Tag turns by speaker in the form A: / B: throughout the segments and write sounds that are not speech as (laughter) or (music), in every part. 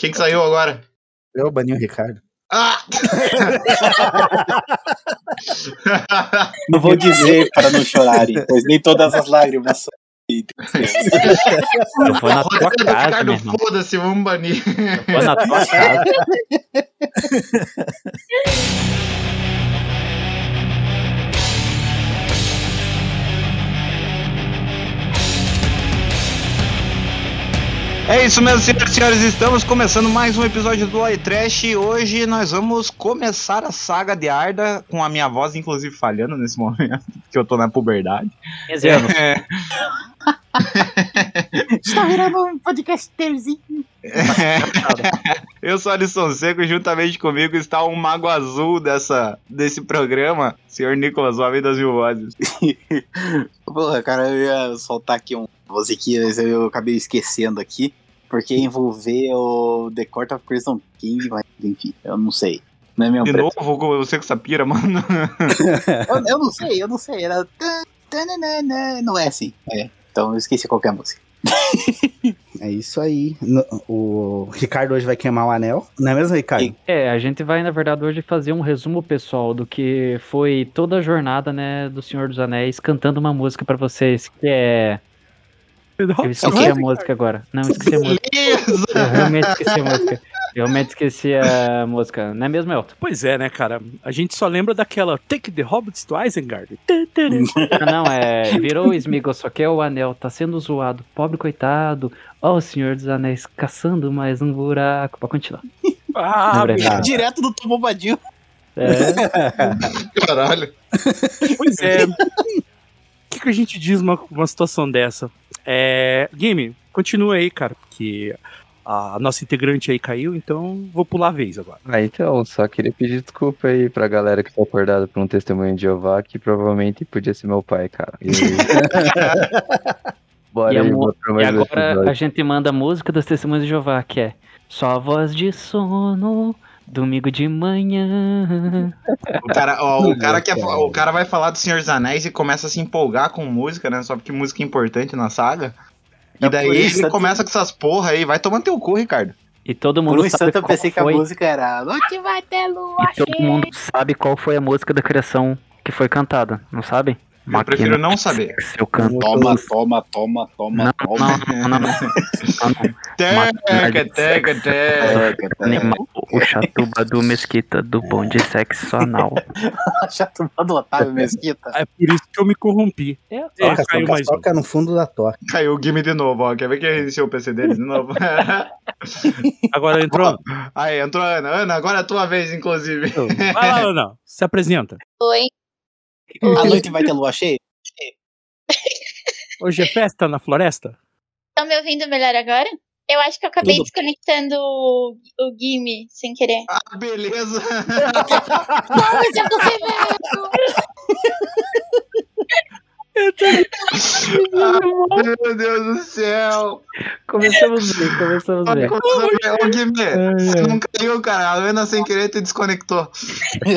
A: Quem que saiu agora?
B: Eu bani o Ricardo.
A: Ah! (laughs)
C: Não vou dizer para não chorarem, pois nem todas as lágrimas são.
D: Eu vou na tua casa,
A: Ricardo,
D: meu irmão.
A: foda-se, vamos banir.
D: Eu vou na tua (laughs) casa. (laughs)
A: É isso mesmo, senhoras e senhores, estamos começando mais um episódio do Oi Trash e hoje nós vamos começar a saga de Arda, com a minha voz inclusive falhando nesse (laughs) momento, porque eu tô na puberdade.
D: 15 anos.
A: É, (laughs)
C: Está virando um podcasterzinho.
A: eu sou Alisson Seco e juntamente comigo está o mago azul dessa, desse programa, senhor Nicolas, o homem das mil vozes.
C: Porra, cara, eu ia soltar aqui um musiquinha, mas eu acabei esquecendo aqui. Porque envolver o The Court of Crimson King, mas enfim, eu não sei. Não é meu
A: De
C: preto.
A: novo, com você com essa pira, mano.
C: Eu, eu não sei, eu não sei. Era. Não é assim. É. Então eu esqueci qualquer música. (laughs)
B: É isso aí. No- o Ricardo hoje vai queimar o anel. Não é mesmo, Ricardo?
D: É, a gente vai, na verdade, hoje fazer um resumo pessoal do que foi toda a jornada, né, do Senhor dos Anéis, cantando uma música pra vocês, que é... Eu esqueci a música agora. Não, esqueci a música.
A: Beleza!
D: Eu realmente esqueci a música. Eu realmente esqueci a música. Não é mesmo, Elton?
E: Pois é, né, cara? A gente só lembra daquela Take the Hobbits to Isengard.
D: Não, não, é... Virou o Smeagol, só que é o anel. Tá sendo zoado. Pobre coitado. Ó o Senhor dos Anéis caçando mais um buraco. Pra continuar.
E: Ah, meu,
B: Ah.
C: Direto do Tom Bombadil.
D: É,
A: Caralho.
E: pois é. O que, que a gente diz numa uma situação dessa? É. Game, continua aí, cara, porque a nossa integrante aí caiu, então vou pular a vez agora.
F: Ah, então, só queria pedir desculpa aí pra galera que foi acordada por um testemunho de Jeová, que provavelmente podia ser meu pai, cara. E... (laughs) Bora
D: E a
F: aí,
D: E agora a gente manda a música dos Testemunhos de Jeová, que é Só voz de sono, domingo de manhã.
A: O cara, ó, o, cara o cara vai falar do Senhor dos Anéis e começa a se empolgar com música, né? Só porque música é importante na saga. E
C: É
A: daí
C: por isso
A: ele começa com essas porra aí. Vai tomando teu cu, Ricardo.
D: E todo
C: Por
D: mundo
C: um
D: sabe
C: instante eu
D: qual
C: pensei que a
D: foi,
C: música era. Noite vai ter lua
D: e todo
C: cheia."
D: mundo sabe qual foi a música da criação que foi cantada, não sabe?
A: Eu prefiro não saber.
D: Eu canto.
C: Toma, toma, toma, toma,
D: Não,
C: toma.
D: não, não, não, não. (laughs)
A: Teca, teca, teca.
C: É,
D: o chatuba do Mesquita do bonde sexo anal. (laughs)
C: Tomou do Otávio Mesquita.
E: É por isso que eu me corrompi. É,
B: Toca,
E: caiu
B: toca,
E: mais
B: toca no fundo da toca.
A: Caiu o Gimme de novo, ó. Quer ver que reiniciou o PC dele de novo? (laughs)
E: Agora entrou.
A: aí, entrou a Ana. Ana, agora é a tua vez, inclusive.
E: Vai lá, Ana. Se apresenta.
G: Oi.
C: A (laughs) noite vai ter lua cheia?
E: Hoje é festa na floresta?
G: Estão me ouvindo melhor agora? Eu acho que eu acabei
C: Tudo.
G: desconectando o, o Gimme sem querer.
A: Ah, beleza. (laughs)
G: Vamos, é (laughs)
A: Ah, meu Deus do céu.
D: Começamos bem, começamos bem.
A: Ô, Guimê, você não caiu, cara. A Ana sem querer te desconectou.
F: Eu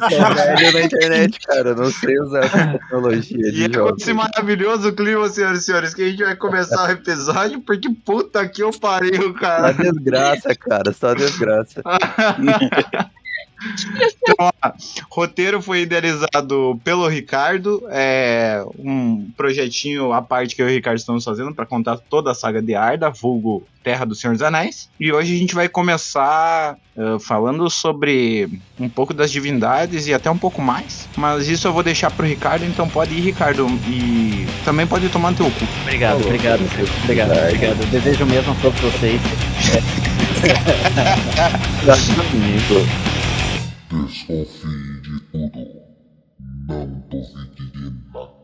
F: sou (laughs) velho na internet, cara. Eu não sei usar essa tecnologia
A: E
F: de
A: é com esse maravilhoso clima, senhoras e senhores, que a gente vai começar o episódio, porque puta que eu pariu,
F: Só
A: cara.
F: desgraça, cara. Só desgraça. (laughs)
A: Então, ó, roteiro foi idealizado pelo Ricardo, é um projetinho à parte que eu e o Ricardo estamos fazendo para contar toda a saga de Arda, vulgo Terra do Senhor dos Anéis. E hoje a gente vai começar ah, falando sobre um pouco das divindades e até um pouco mais. Mas isso eu vou deixar pro Ricardo, então pode ir, Ricardo, e também pode tomar no teu cu.
D: Obrigado, obrigado, Silvio. obrigado, obrigado. Desejo o mesmo a todos vocês. (laughs) (laughs)
H: Desconfie de tudo. Não duvide de nada.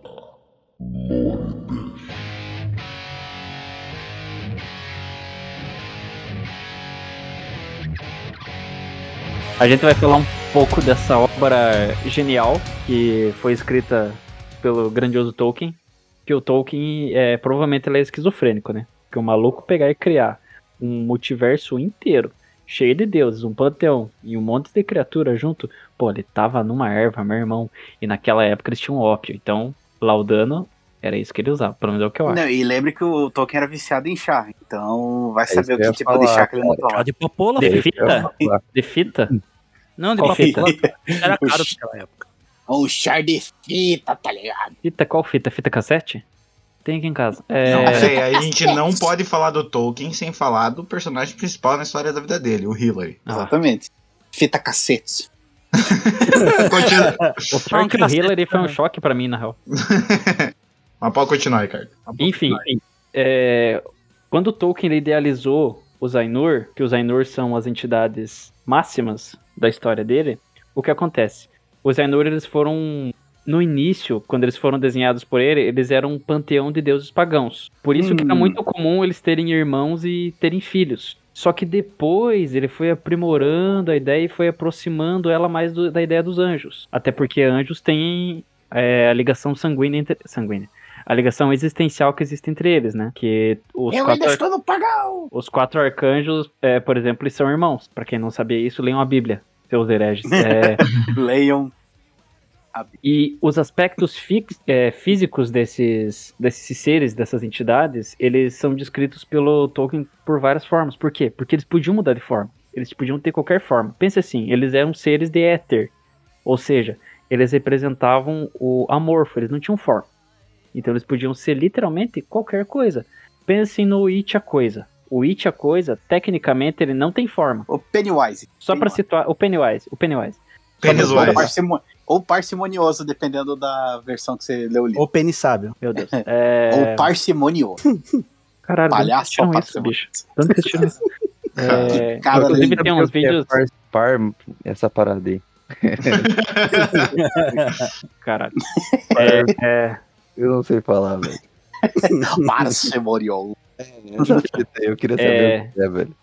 D: A gente vai falar um pouco dessa obra genial que foi escrita pelo grandioso Tolkien. Que o Tolkien é provavelmente ele é esquizofrênico, né? Que o maluco pegar e criar um multiverso inteiro, cheio de deuses, um panteão e um monte de criatura junto. Pô, ele tava numa erva, meu irmão. E naquela época eles tinham ópio. Então, Laudano Era isso que ele usava, pelo menos é o que eu acho.
C: Não, e lembre que o Tolkien era viciado em chá, então vai
F: É
C: saber o
F: que
C: tipo de
F: falar,
C: chá que ele não toma.
E: de papoula,
D: De fita? De fita?
E: Não, de
D: Qual fita?
E: Era caro naquela época.
C: Um chá de fita, tá ligado?
D: Fita qual fita? Fita cassete? Tem aqui em casa. É,
A: Não a gente não pode falar do Tolkien sem falar do personagem principal na história da vida dele, o Hillary.
D: Ah,
C: Exatamente. Fita cacete. (laughs)
A: Continua.
D: o pior que o Hillary foi um choque pra mim, na real. (laughs)
A: Mas pode continuar, Ricardo.
D: Enfim, é, quando o Tolkien ele idealizou os Ainur, que os Ainur são as entidades máximas da história dele, o que acontece? Os Ainur eles foram no início, quando eles foram desenhados por ele, eles eram um panteão de deuses pagãos. Por isso que era
C: Hum.
D: muito comum eles terem irmãos e terem filhos. Só que depois ele foi aprimorando a ideia e foi aproximando ela mais do- da ideia dos anjos. Até porque anjos têm é, a ligação sanguínea entre. Sanguínea. A ligação existencial que existe entre eles, né? Que os
C: Eu
D: quatro,
C: ainda estou no pagão!
D: os quatro arcanjos, é, por exemplo, eles são irmãos. Pra quem não sabia isso, leiam a Bíblia, seus hereges. (laughs) É,
C: Leiam.
D: E os aspectos fix- é, físicos desses, desses seres, dessas entidades, eles são descritos pelo Tolkien por várias formas. Por quê? Porque eles podiam mudar de forma. Eles podiam ter qualquer forma. Pense assim, eles eram seres de éter. Ou seja, eles representavam o amorfo, eles não tinham forma. Então eles podiam ser literalmente qualquer coisa. Pensem no It a coisa. O It a coisa, tecnicamente, ele não tem forma.
C: O Pennywise.
D: Só pra situar o Pennywise, o Pennywise.
A: Pennywise.
C: Ou, parcimo- ou parcimonioso, dependendo da versão que você leu o livro.
B: Ou pênis sábio.
D: Meu Deus. (laughs) É...
C: Ou parcimonioso. (laughs)
D: Caralho,
C: Palhaço ou
D: isso, bicho? Onde vocês tiram isso? (laughs) É,
C: Cara,
D: inclusive
C: lembra
D: tem uns
F: que é
D: vídeos.
F: Par, par, essa parada aí.
D: Caralho. É, é,
F: Eu não sei falar, velho.
C: Parcimonioso.
F: Eu queria saber
D: É.
F: o que é, velho.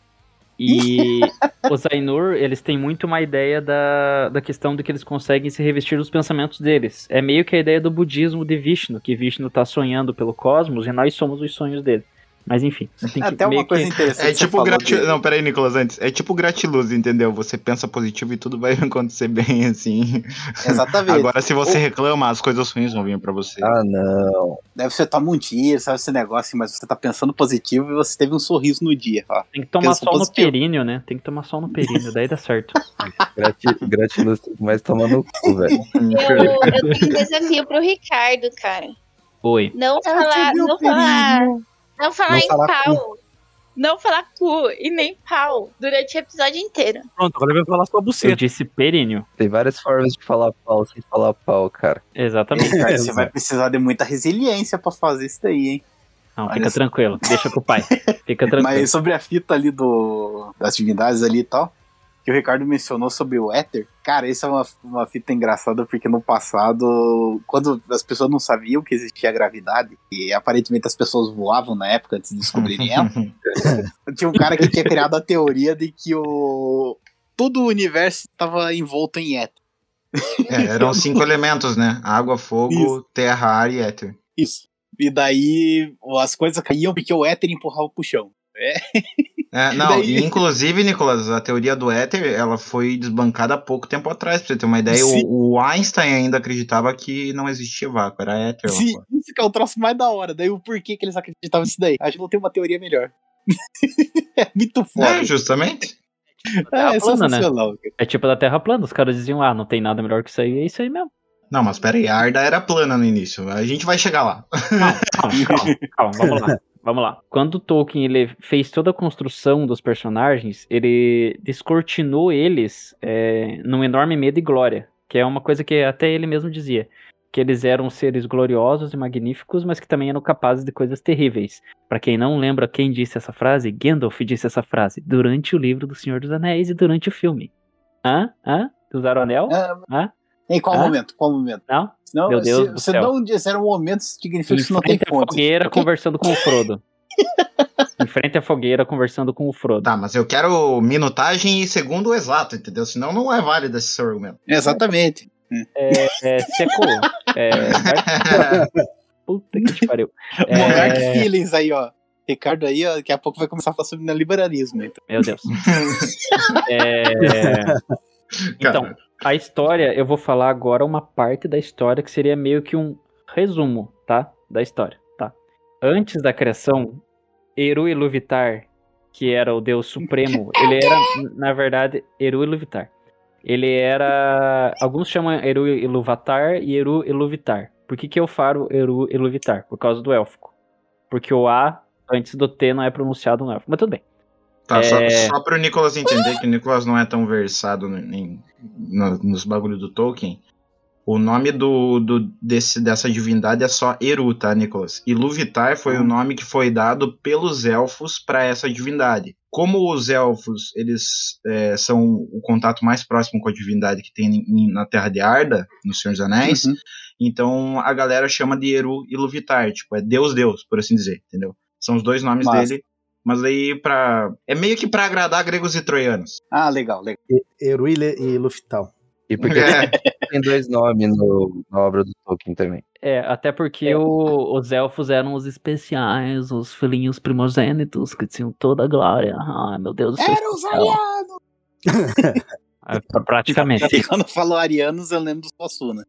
D: E (laughs) os Ainur, eles têm muito uma ideia da, da questão de que eles conseguem se revestir dos pensamentos deles. É meio que a ideia do budismo de Vishnu, que Vishnu tá sonhando pelo cosmos e nós somos os sonhos dele. Mas enfim, você tem que
C: Até uma coisa
D: que...
C: interessante.
A: É
C: que
A: tipo
C: falou
A: grati...
C: dele.
A: Não, peraí, Nicolas, antes. É tipo gratiluz, entendeu? Você pensa positivo e tudo vai (laughs) acontecer bem, assim.
C: Exatamente.
A: Agora, se você reclama, as coisas ruins vão vir pra você.
F: Ah, não.
C: Deve ser toma um tiro, sabe esse negócio, mas você tá pensando positivo e você teve um sorriso no dia. Ó.
D: Tem que tomar
C: pensa
D: sol no
C: positivo.
D: períneo, né? Tem que tomar sol no períneo, daí dá certo. (laughs)
F: Grati, gratiluz, mas toma no cu, velho.
G: Eu, eu tenho um desafio pro Ricardo, cara.
D: Oi.
G: Não falar, não falar, não falar
B: Não
G: em
B: falar
G: pau. Não falar cu e nem pau durante o episódio inteiro.
E: Pronto, agora vai falar sua
D: Eu
E: buceta.
D: disse períneo.
F: Tem várias formas de falar pau sem falar pau, cara.
D: Exatamente.
C: Cara, você vai precisar de muita resiliência pra fazer isso daí, hein?
D: Não,
C: Olha
D: fica tranquilo. Deixa com o pai. Fica (laughs) tranquilo.
C: Mas sobre a fita ali do, das divindades ali e tal, que o Ricardo mencionou sobre o éter, cara, isso é uma, uma fita engraçada porque no passado, quando as pessoas não sabiam que existia gravidade, e aparentemente as pessoas voavam na época antes de descobrirem (laughs) ela, tinha um cara que tinha criado a teoria de que o todo o universo estava envolto em éter.
A: É, eram cinco elementos, né? Água, fogo,
C: Isso.
A: terra, ar e éter.
C: Isso. E daí as coisas caíam porque o éter empurrava pro chão.
A: É, (laughs) não,
C: Daí-
A: e inclusive, Nicolas, a teoria do éter, ela foi desbancada há pouco tempo atrás, pra você ter uma ideia. O, o Einstein ainda acreditava que não existia vácuo, era éter.
C: Sim, isso que é o troço mais da hora. Daí o porquê que eles acreditavam nisso daí? A gente não tem uma teoria melhor. (laughs) é muito foda.
A: É, justamente.
C: É, é
D: plana, né?
C: sensacional. cara.
D: É tipo da Terra plana. Os caras diziam, ah, não tem nada melhor que isso aí. É isso aí mesmo.
A: Não, mas peraí, a Arda era plana no início. A gente vai chegar lá.
D: Calma, calma, calma. Vamos lá. (laughs) Vamos lá. Quando Tolkien ele fez toda a construção dos personagens, ele descortinou eles é, num enorme medo e glória. Que é uma coisa que até ele mesmo dizia. Que eles eram seres gloriosos e magníficos, mas que também eram capazes de coisas terríveis. Pra quem não lembra quem disse essa frase, Gandalf disse essa frase durante o livro do Senhor dos Anéis e durante o filme. Hã? Hã? Usaram o anel?
C: Ah,
D: Hã?
C: Em qual
D: Hã?
C: momento? Qual momento?
D: Não?
C: Senão,
D: Meu Deus
C: se
D: do
C: você
D: céu.
C: não disser um momento, significa que
D: Em
C: não tem fonte.
D: fogueira conversando com o Frodo. (laughs) em frente à fogueira conversando com o Frodo.
A: Tá, mas eu quero minutagem e segundo exato, entendeu? Senão não é válido esse seu argumento.
C: Exatamente.
D: É, secou. É, (laughs) Puta que te pariu.
C: Monarch
D: É,
C: Feelings aí, ó. Ricardo aí, ó, daqui a pouco vai começar a falar sobre neoliberalismo. Então.
D: meu Deus. (laughs) É, então,
A: Cara,
D: a história, eu vou falar agora uma parte da história que seria meio que um resumo, tá? da história, tá? Antes da criação, Eru Iluvatar, que era o deus supremo, (laughs) ele era, na verdade, Eru Iluvatar. Ele era. Alguns chamam Eru Iluvatar e Eru Iluvitar. Por que, que eu falo Eru Iluvitar? Por causa do élfico. Porque o A antes do T não é pronunciado no élfico. Mas tudo bem.
A: Tá, só,
D: É.
A: só pro Nicolas entender que o Nicolas não é tão versado em- no- nos bagulhos do Tolkien. O nome do, do- desse, dessa divindade é só Eru, tá, Nicolas? E Luvitar foi o nome que foi dado pelos elfos para essa divindade. Como os elfos, eles é, são o contato mais próximo com a divindade que tem em- na Terra de Arda, no Senhor dos Anéis,
C: Uhum.
A: então a galera chama de Eru e Luvitar, tipo, é Deus Deus, por assim dizer, entendeu? São os dois nomes
C: Massa.
A: dele, mas aí pra. É meio que pra agradar gregos e troianos.
C: Ah, legal, legal.
B: Eru e, Le- e Luftal.
F: E porque
A: É. (laughs)
F: tem dois nomes no, na obra do Tolkien também.
D: É, até porque o- os elfos eram os especiais, os filhinhos primogênitos que tinham toda a glória. Ai, meu Deus do céu.
C: Era os arianos! (laughs)
D: É, pra- Praticamente.
C: E (laughs) quando falou arianos, eu lembro dos Suassuna.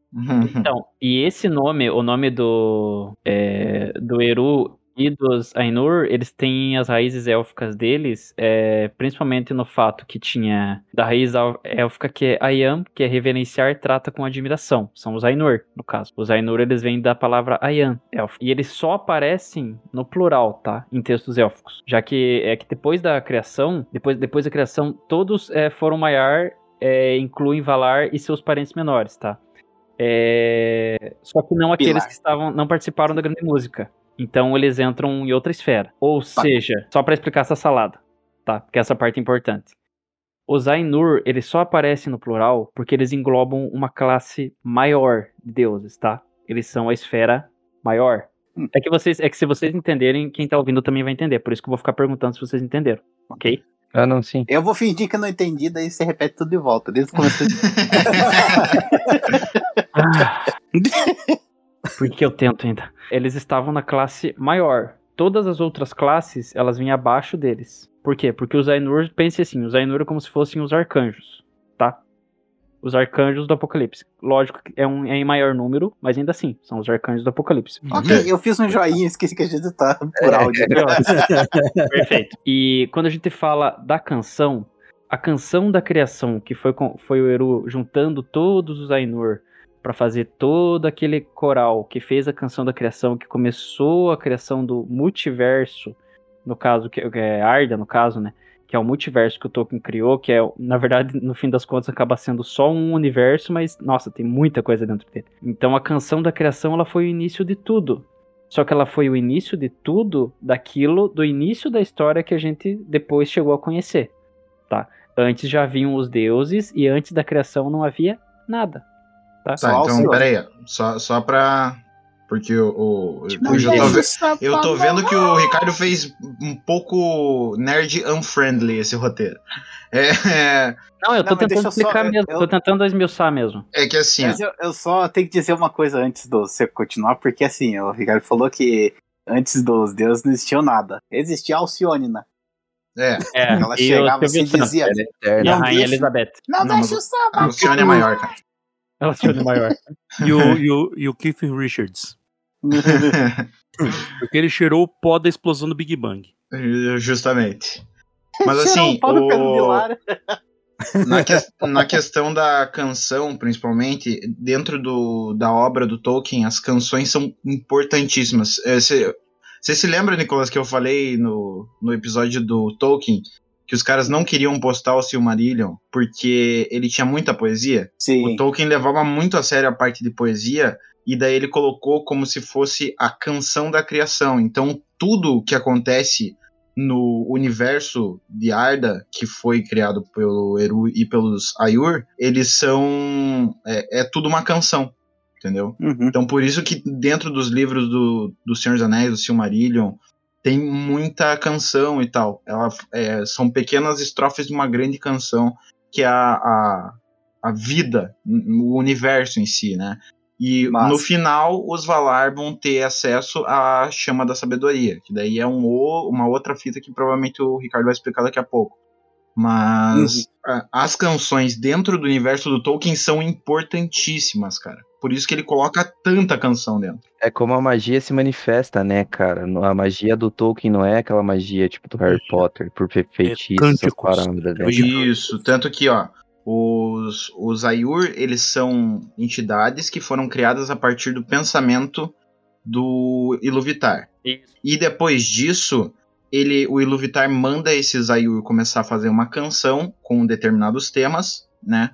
D: Então, e esse nome, o nome do, é, do Eru e dos Ainur, eles têm as raízes élficas deles, é, principalmente no fato que tinha da raiz élfica que é Ayam, que é reverenciar, trata com admiração. São os Ainur, no caso. Os Ainur, eles vêm da palavra Ayam, élfico. E eles só aparecem no plural, tá? Em textos élficos. Já que é que depois da criação, depois, depois da criação, todos é, foram Maiar, é, incluem Valar e seus parentes menores, tá? É, Só que não aqueles
C: Pilar.
D: que estavam, não participaram da grande música. Então eles entram em outra esfera. Ou seja, só pra explicar essa salada, tá? Porque essa parte é importante. Os Ainur, eles só aparecem no plural porque eles englobam uma classe maior de deuses, tá? Eles são a esfera maior.
C: Hum.
D: É que vocês, é que se vocês entenderem, quem tá ouvindo também vai entender. Por isso que eu vou ficar perguntando se vocês entenderam, ok?
F: Ah, não, sim.
C: Eu vou fingir que eu não entendi, daí você repete tudo de volta, desde o começo. (laughs) (laughs)
D: Porque eu tento ainda. Eles estavam na classe maior. Todas as outras classes, elas vinham abaixo deles. Por quê? Porque os Ainur, pense assim, os Ainur é como se fossem os arcanjos, tá? Os arcanjos do Apocalipse. Lógico que é, um, é em maior número, mas ainda assim, são os arcanjos do Apocalipse.
C: ok, eu fiz um joinha, esqueci que a gente tá por áudio. (laughs)
D: Perfeito. E quando a gente fala da canção, a canção da criação, que foi, com- foi o Eru juntando todos os Ainur para fazer todo aquele coral que fez a canção da criação, que começou a criação do multiverso, no caso, que que é Arda, no caso, né? Que é o multiverso que o Tolkien criou, que é, na verdade, no fim das contas, acaba sendo só um universo, mas, nossa, tem muita coisa dentro dele. Então a canção da criação, ela foi o início de tudo. Só que ela foi o início de tudo daquilo, do início da história que a gente depois chegou a conhecer, tá? Antes já haviam os deuses e antes da criação não havia nada, tá?
A: Tá,
C: Só
A: então,
C: Alcione.
A: peraí. Só, só pra. Porque o. o-
C: Não,
A: eu, já tô, ve- eu tô vendo que o Ricardo fez um pouco nerd unfriendly esse roteiro. É, é,
D: Não, eu tô
C: Não,
D: tentando
C: só-
D: explicar
C: eu-
D: mesmo,
C: eu-
D: tô tentando esmiuçar mesmo.
A: é que assim.
C: Mas eu, eu só tenho que dizer uma coisa antes de você continuar, porque assim, o Ricardo falou que antes dos deuses não existia nada. Existia Alcione, né?
A: É,
D: É,
C: Ela
D: e
C: chegava assim e
D: Santos,
C: dizia:
F: Ela é
D: e a.
C: Não
D: Rainha
C: deixa-
D: Elizabeth.
C: Não,
A: Não,
C: deixa o samba.
A: a Luciane é maior, cara.
D: Ela se tornou maior. (laughs)
E: E o, (laughs) e, o, e o Keith Richards. (laughs) Porque ele cheirou o pó da explosão do Big Bang.
A: Justamente. Mas assim,
C: o
A: na, que- na questão da canção, principalmente, dentro do, da obra do Tolkien, as canções são importantíssimas. Você se lembra, Nicolas, que eu falei no, no episódio do Tolkien que os caras não queriam postar o Silmarillion porque ele tinha muita poesia?
C: Sim.
A: O Tolkien levava muito a sério a parte de poesia e daí ele colocou como se fosse a canção da criação. Então tudo que acontece no universo de Arda, que foi criado pelo Eru e pelos Aiur, eles são é, é tudo uma canção, entendeu?
C: Uhum.
A: Então por isso que dentro dos livros do, do Senhor dos Anéis, do Silmarillion, tem muita canção e tal. Ela, é, são pequenas estrofes de uma grande canção que é a, a, a vida, o universo em si, né? E
C: Massa.
A: no final, os Valar vão ter acesso à chama da sabedoria, que daí é um, uma outra fita que provavelmente o Ricardo vai explicar daqui a pouco. Mas a- as canções dentro do universo do Tolkien são importantíssimas, cara. Por isso que ele coloca tanta canção dentro.
F: É como a magia se manifesta, né, cara? A magia do Tolkien não é aquela magia tipo do Harry Potter, por fe- feitiços, essas paradas. né?
A: Isso, tanto que, ó, os, os Ayur, eles são entidades que foram criadas a partir do pensamento do Iluvatar.
D: Isso.
A: E depois disso, ele, o Iluvatar manda esses Ayur começar a fazer uma canção com determinados temas, né?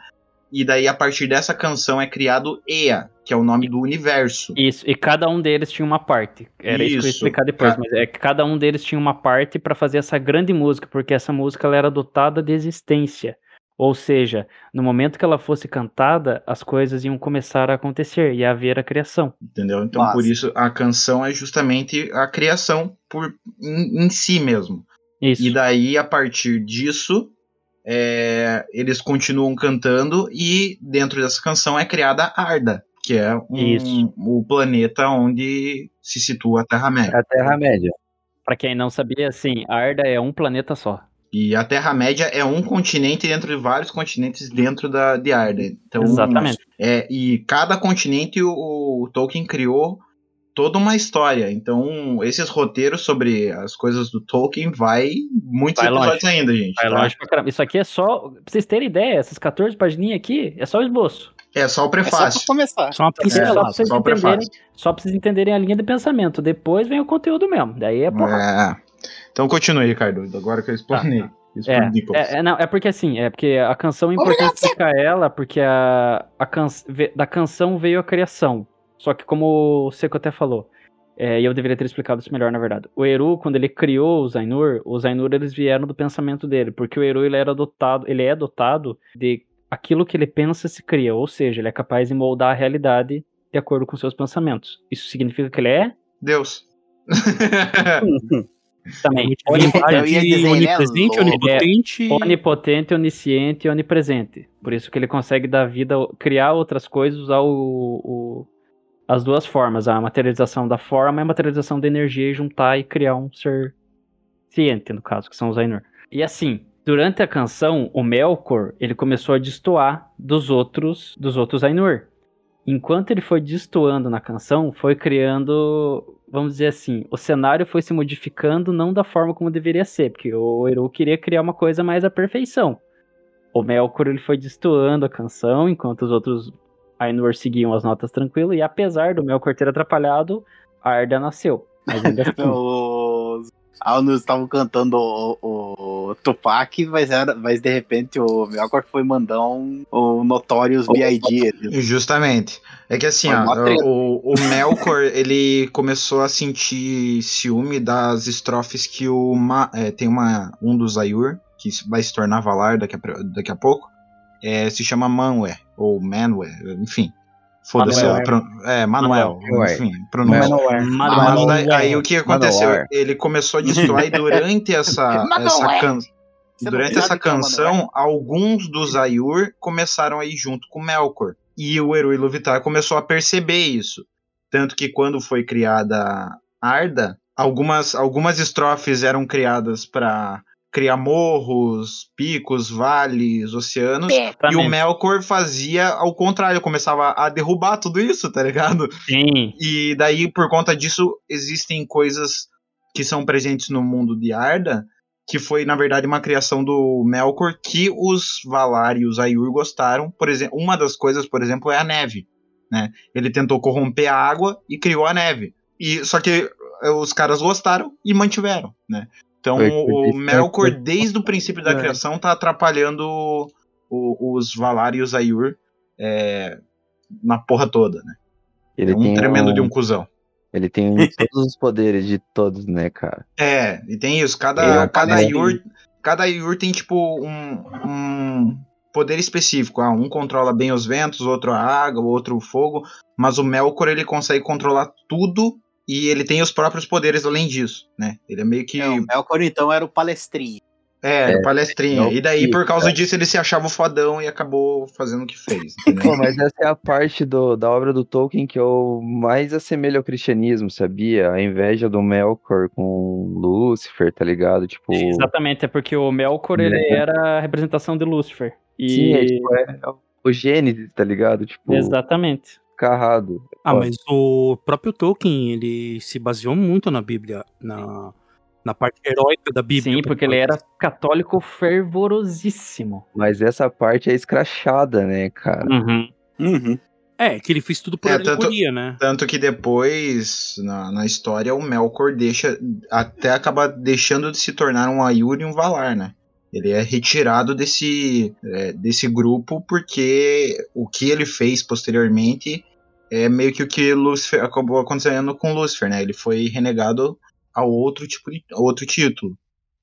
A: E daí, a partir dessa canção, é criado Ea, que é o nome do universo.
D: Isso, e cada um deles tinha uma parte. Era isso, que eu ia
A: Isso,
D: explicar depois,
A: ca-
D: mas é que cada um deles tinha uma parte pra fazer essa grande música, porque essa música ela era dotada de existência. Ou seja, no momento que ela fosse cantada, as coisas iam começar a acontecer, ia haver a criação.
A: Entendeu? Então,
C: Massa.
A: por isso, a canção é justamente a criação por, em, em si mesmo.
D: Isso.
A: E daí, a partir disso, é, eles continuam cantando e dentro dessa canção é criada Arda, que é um- o planeta onde se situa a Terra-média.
F: A Terra-média.
D: Pra quem não sabia, assim, Arda é um planeta só.
A: E a Terra-média é um continente dentro de vários continentes dentro da, de Arda. Então,
D: Exatamente.
A: É, e cada continente o, o Tolkien criou toda uma história. Então, esses roteiros sobre as coisas do Tolkien vai muitos
D: Vai
A: episódios
D: longe.
A: ainda, gente.
D: Vai
A: tá?
D: longe pra caramba. Isso aqui é só. Pra vocês terem ideia, essas 14 pagininhas aqui é só o esboço.
A: É só o
C: É só
A: prefácio.
C: pra começar.
E: Só uma
D: É, só pra vocês
A: só o
D: entenderem,
A: prefácio.
D: só pra vocês entenderem a linha de pensamento. Depois vem o conteúdo mesmo. Daí é porra.
A: É. Então continue, Ricardo. Agora que eu explanei. Isso
D: É,
A: por Nicholas.
D: é, é, não, é porque assim, é porque a canção é importante explicar ela, porque a, a can, da canção veio a criação. Só que como o Seco até falou, é, e eu deveria ter explicado isso melhor, na verdade. O Eru, quando ele criou os Ainur, os Ainur eles vieram do pensamento dele, porque o Eru ele era dotado, ele é dotado de aquilo que ele pensa se cria, ou seja, ele é capaz de moldar a realidade de acordo com seus pensamentos. Isso significa que ele é
A: Deus. (laughs)
D: também
E: Divindade
C: Eu ia dizer, ele é
E: onipresente, onipotente.
D: onipotente, onisciente e onipresente. Por isso que ele consegue dar vida, criar outras coisas, usar o, o- as duas formas, a materialização da forma e a materialização da energia e juntar e criar um ser ciente, no caso, que são os Ainur. E assim, durante a canção, o Melkor, ele começou a destoar dos outros, dos outros Ainur. Enquanto ele foi destoando na canção, foi criando, vamos dizer assim, o cenário foi se modificando não da forma como deveria ser, porque o Eru queria criar uma coisa mais à perfeição. O Melkor ele foi destoando a canção, enquanto os outros Ainur seguiam as notas tranquilo, e apesar do Melkor ter atrapalhado, a Arda nasceu. Mas ainda assim, (laughs)
C: Os alunos estavam cantando o, o Tupac, mas, era, mas de repente o Melkor foi mandar um, o Notorious ali.
A: Justamente. É que assim, ó, o, o Melkor, (laughs) ele começou a sentir ciúme das estrofes que o Ma- é, tem uma um dos Ayur, que vai se tornar Valar daqui a, daqui a pouco, é, se chama Manwë, ou Manwë, enfim. Foda-se.
D: Manuel.
A: É, Manuel,
F: Manuel.
A: enfim, pronúncia.
B: Manowar.
A: Mas daí- aí o que aconteceu?
F: Manowar.
A: Ele começou a destoar e durante essa, (laughs) essa can-
C: Você não
A: Durante essa
C: é
A: canção, alguns dos Ayur começaram a ir junto com Melkor. E o Eru Iluvatar começou a perceber isso. Tanto que quando foi criada Arda, algumas, algumas estrofes eram criadas para criar morros, picos, vales, oceanos. E o. Melkor fazia ao contrário, começava a derrubar tudo isso, tá ligado?
D: Sim,
A: E daí, por conta disso, existem coisas que são presentes no mundo de Arda, que foi, na verdade, uma criação do Melkor que os Valar e os Aiur gostaram. Por exemplo, uma das coisas, por exemplo, é a neve. Né? Ele tentou corromper a água e criou a neve. E Só que eh, os caras gostaram e mantiveram. Né? Então, o
F: isso
A: Melkor, desde o princípio da
F: É.
A: criação, tá atrapalhando o- os Valar e os Aiur eh, na porra toda. Né?
F: Ele
A: é um
F: tem
A: tremendo
F: um-
A: de um cuzão.
F: Ele tem (laughs) todos os poderes de todos, né, cara?
A: É, e tem isso. Cada,
F: é
A: cada. Yur, cada Yur tem, tipo, um, um poder específico. Ah, um controla bem os ventos, outro a água, outro o fogo. Mas o Melkor, ele consegue controlar tudo e ele tem os próprios poderes além disso, né? Ele é meio que...
C: É, o Melkor, então, era o palestrinho.
A: É,
F: É,
A: palestrinha.
F: não
A: E daí, por causa disso, ele se achava o fodão e acabou fazendo o que fez.
F: Pô, mas essa é a parte do, da obra do Tolkien que eu mais assemelho ao cristianismo, sabia? A inveja do Melkor com Lúcifer, tá ligado? Tipo,
D: exatamente, é porque o Melkor ele
F: Né?
D: era a representação de Lúcifer. E...
F: sim, é, tipo, é o Gênesis, tá ligado? Tipo,
D: Exatamente.
F: Escarrado.
E: Ah,
F: Ó,
E: mas o próprio Tolkien, ele se baseou muito na Bíblia, na, na parte heróica da Bíblia.
D: Sim, porque ele era católico fervorosíssimo.
F: Mas essa parte é escrachada, né, cara?
D: Uhum.
C: Uhum.
E: É, que ele fez tudo por
A: É, tanto-
E: alegoria, né?
A: Tanto que depois, na, na história, o Melkor deixa. Até acaba deixando de se tornar um Ayur e um Valar, né? Ele é retirado desse, é, desse grupo porque o que ele fez posteriormente é meio que o que Lúcifer acabou acontecendo com Lúcifer, né? Ele foi renegado a outro tipo de a outro título.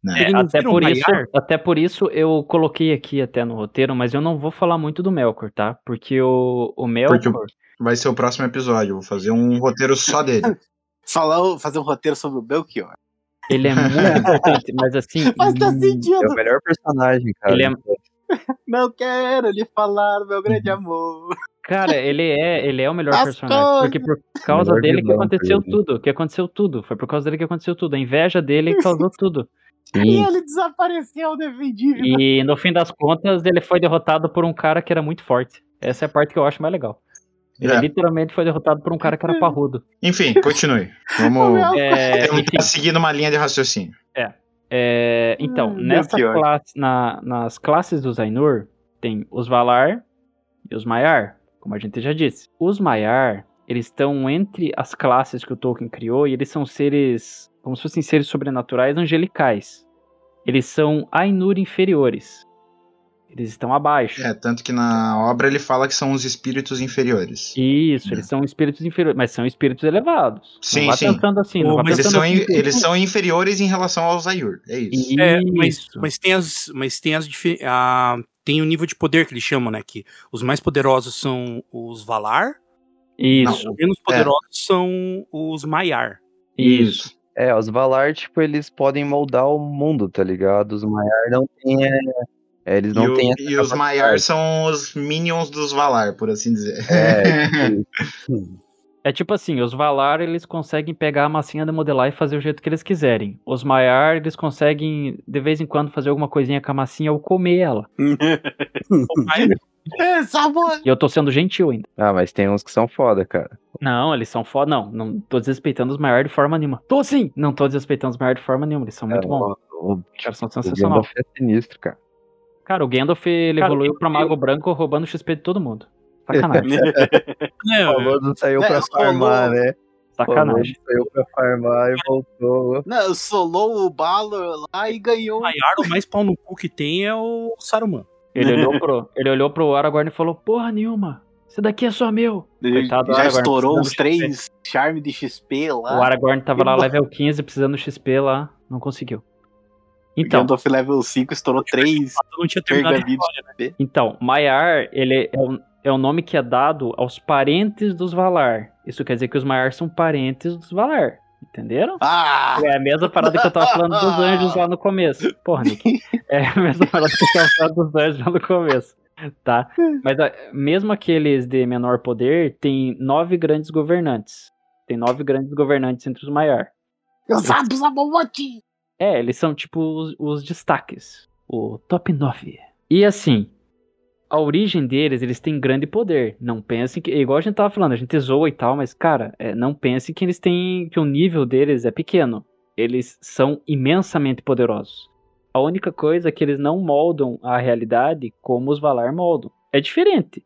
A: Né?
E: Não
D: até por isso, até por isso eu coloquei aqui até no roteiro, mas eu não vou falar muito do Melkor, tá? Porque o, o Melkor,
A: Porque Vai ser o próximo episódio. eu Vou fazer um roteiro só dele. (laughs)
C: Falar, fazer um roteiro sobre o Belchior.
D: Ele é (laughs) muito importante, mas assim,
C: Faz tá
D: hum,
F: É o melhor personagem, cara.
D: ele é,
C: Não quero lhe falar, meu grande amor.
D: cara, ele é, ele é o melhor
C: As
D: personagem,
C: coisas.
D: porque por causa dele que aconteceu tudo, que aconteceu tudo, foi por causa dele que aconteceu tudo, a inveja dele (laughs) causou tudo.
C: E
F: Sim,
C: ele desapareceu, defendido.
D: E no fim das contas, ele foi derrotado por um cara que era muito forte. Essa é a parte que eu acho mais legal. Ele
A: É.
D: literalmente foi derrotado por um cara que era parrudo.
A: Enfim, (laughs) continue. Vamos
D: É,
A: tentar seguir numa linha de raciocínio.
D: É, então,
C: Hum,
D: nessa classe, na- nas classes dos Ainur, tem os Valar e os Maiar, como a gente já disse. Os Maiar, eles estão entre as classes que o Tolkien criou e eles são seres, como se fossem seres sobrenaturais angelicais. Eles são Ainur inferiores. Eles estão abaixo.
A: É, tanto que na obra ele fala que são os espíritos inferiores.
D: Isso, eles são espíritos inferiores, mas são espíritos elevados.
A: Sim,
D: não vá
A: sim.
D: pensando assim,
E: Pô,
D: não vá
E: mas
A: Eles são,
D: assim.
A: eles são inferiores em relação aos Ayur. É isso.
E: É, mas,
D: Isso.
E: mas tem as. Mas tem as ah, tem o nível de poder que eles chamam, né? Que os mais poderosos são os Valar,
D: Isso,
E: os menos poderosos são os Maiar.
D: isso.
F: é, os Valar, tipo, eles podem moldar o mundo, tá ligado? Os Maiar não tem. é, é, eles não
A: e o-
F: têm
A: e os. Maiar são os minions dos Valar, por assim dizer.
F: É, tipo, (laughs)
D: É tipo assim, os Valar eles conseguem pegar a massinha de modelar e fazer o jeito que eles quiserem. Os Maiar eles conseguem de vez em quando fazer alguma coisinha com a massinha ou comer ela. (laughs)
C: É, sabor.
D: E eu tô sendo gentil ainda.
F: ah, mas tem uns que são foda, cara.
D: Não, eles são foda. Não, não tô desrespeitando os Maiar de forma nenhuma. Tô sim! Não tô desrespeitando os Maiar de forma nenhuma. Eles são muito
F: É,
D: bons.
F: O, o,
D: Os caras são
F: o
D: sensacionais.
F: Gandalf é sinistro, cara.
D: Cara, o Gandalf ele
E: Cara,
D: evoluiu pra
E: eu-
D: Mago Branco roubando o XP de todo mundo. Sacanagem. (laughs)
E: É,
F: O Famoso saiu
C: É,
F: pra
C: solou.
F: farmar, né?
D: Sacanagem.
F: O saiu pra farmar e voltou.
C: Não, solou o Balor lá e ganhou.
E: Maiar, o mais pau no cu que tem é o Saruman.
D: Ele olhou pro, ele olhou pro Aragorn e falou: Porra nenhuma, esse daqui é só meu. Coitado do
C: já
D: Aragorn,
C: estourou uns
D: de
C: três charmes de XP lá.
D: O Aragorn tava lá level 15 precisando do XP lá, não conseguiu.
C: Então,
D: Então,
C: Gandalf level 5 estourou três
E: Eu não tinha terminado história.
D: então, Maiar, ele é o, é o nome que é dado aos parentes dos Valar. Isso quer dizer que os Maiar são parentes dos Valar. Entenderam?
C: Ah!
D: É a mesma parada que eu tava falando dos anjos lá no começo. Porra, Nick. É a mesma parada que eu tava falando dos anjos lá no começo. Tá? Mas mesmo aqueles de menor poder, tem nove grandes governantes. Tem nove grandes governantes entre os Maiar.
C: Eu Sabamote!
D: É, eles são tipo os, os destaques. O top 9. E assim, a origem deles, eles têm grande poder. Não pensem que. Igual a gente tava falando, a gente zoa e tal, mas, cara, é, não pensem que eles têm. que o nível deles é pequeno. Eles são imensamente poderosos. A única coisa é que eles não moldam a realidade como os Valar moldam. É diferente.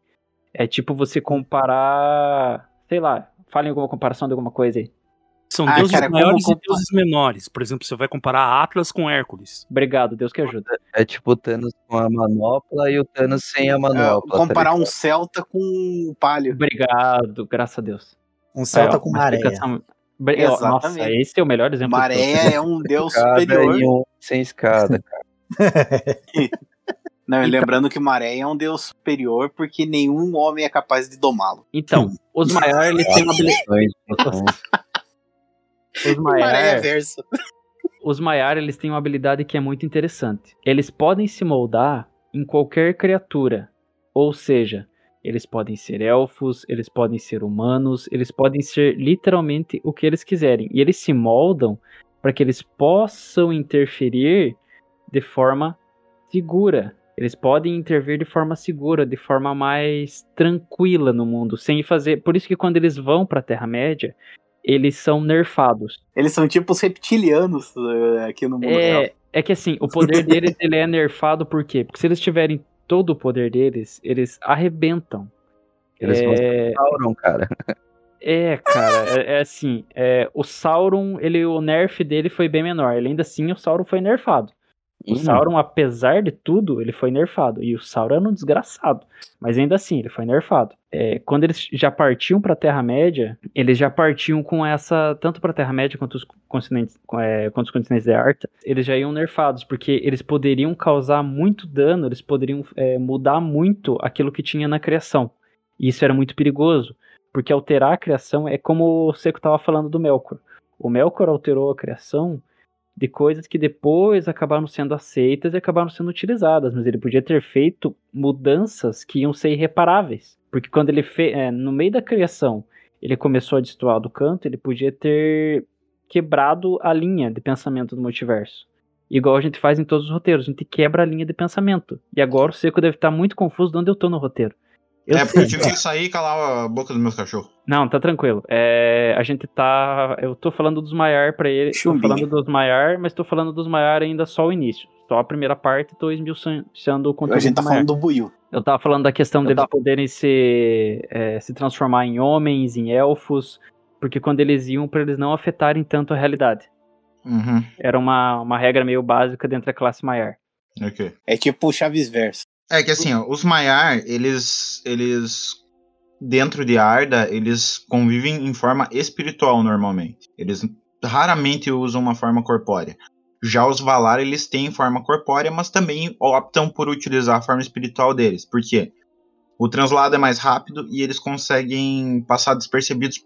D: É tipo você comparar. Sei lá, falem alguma comparação de alguma coisa aí.
E: São
C: Ah,
E: deuses
C: cara, como
E: maiores
C: compa-
E: e deuses menores. Por exemplo, você vai comparar Atlas com Hércules.
D: Obrigado, Deus que ajuda.
F: É tipo o Thanos com a manopla e o Thanos sem a
C: É,
F: manopla.
C: comparar
F: tá
C: um? Celta com um palio.
D: Obrigado, graças a Deus.
B: Um Celta
D: ó,
B: com maré.
D: explicação- Nossa, esse é o melhor exemplo.
C: Maré é um (laughs) deus
F: Escada
C: superior.
F: um sem escada, cara. (laughs)
C: Não, e
D: Então-
C: lembrando que Maré é um deus superior porque nenhum homem é capaz de domá-lo.
D: Então, (laughs) os Maiar, eles têm uma habilidade. Os (laughs) Maiar,
C: verso.
D: os Maiar, eles têm uma habilidade que é muito interessante. Eles podem se moldar em qualquer criatura. Ou seja, eles podem ser elfos, eles podem ser humanos, eles podem ser literalmente o que eles quiserem. E eles se moldam para que eles possam interferir de forma segura. Eles podem intervir de forma segura, de forma mais tranquila no mundo, sem fazer. Por isso que quando eles vão pra Terra-média, eles são nerfados.
C: Eles são tipo os reptilianos eh, aqui no mundo real.
D: É, é que assim, o poder (laughs) deles ele é nerfado por quê? Porque se eles tiverem todo o poder deles, eles arrebentam.
F: Eles
D: É,
F: Sauron, cara.
D: é, cara, é, é assim, é, o Sauron, ele, o nerf dele foi bem menor. Ele, ainda assim, o Sauron foi nerfado. O Sauron, apesar de tudo, ele foi nerfado. E o Sauron era um desgraçado. Mas ainda assim, ele foi nerfado. É, quando eles já partiam pra Terra-média, eles já partiam com essa. Tanto pra Terra-média quanto os continentes, é, quanto os continentes de Arta, eles já iam nerfados, porque eles poderiam causar muito dano, eles poderiam é, mudar muito aquilo que tinha na criação. E isso era muito perigoso. Porque alterar a criação é como o Seco tava falando do Melkor. O Melkor alterou a criação de coisas que depois acabaram sendo aceitas e acabaram sendo utilizadas, mas ele podia ter feito mudanças que iam ser irreparáveis, porque quando ele fez, no meio da criação, ele começou a destoar do canto, ele podia ter quebrado a linha de pensamento do multiverso. Igual a gente faz em todos os roteiros, a gente quebra a linha de pensamento. E agora o Seco deve estar muito confuso de onde eu tô no roteiro. Eu
A: é, porque eu
D: sei.
A: tive que sair e calar a boca dos meus cachorros.
D: Não, tá tranquilo. É, a gente tá. Eu tô falando dos Maiar pra ele. Tô falando dos Maiar, mas tô falando dos Maiar ainda só o início. Só a primeira parte tô esmiuçando o conteúdo
C: A gente tá
D: do
C: falando do Buiu.
D: Eu tava falando da questão
C: Eu
D: deles
C: tava-
D: poderem se, é, se transformar em homens, em elfos, porque quando eles iam, pra eles não afetarem tanto a realidade.
A: Uhum.
D: Era uma, uma regra meio básica dentro da classe Maiar.
A: Ok.
C: É tipo o Chaves Verso.
A: É que assim, ó, os Maiar, eles. eles. Dentro de Arda, eles convivem em forma espiritual normalmente. Eles raramente usam uma forma corpórea. Já os Valar, eles têm forma corpórea, mas também optam por utilizar a forma espiritual deles. Por quê? O translado é mais rápido e eles conseguem passar despercebidos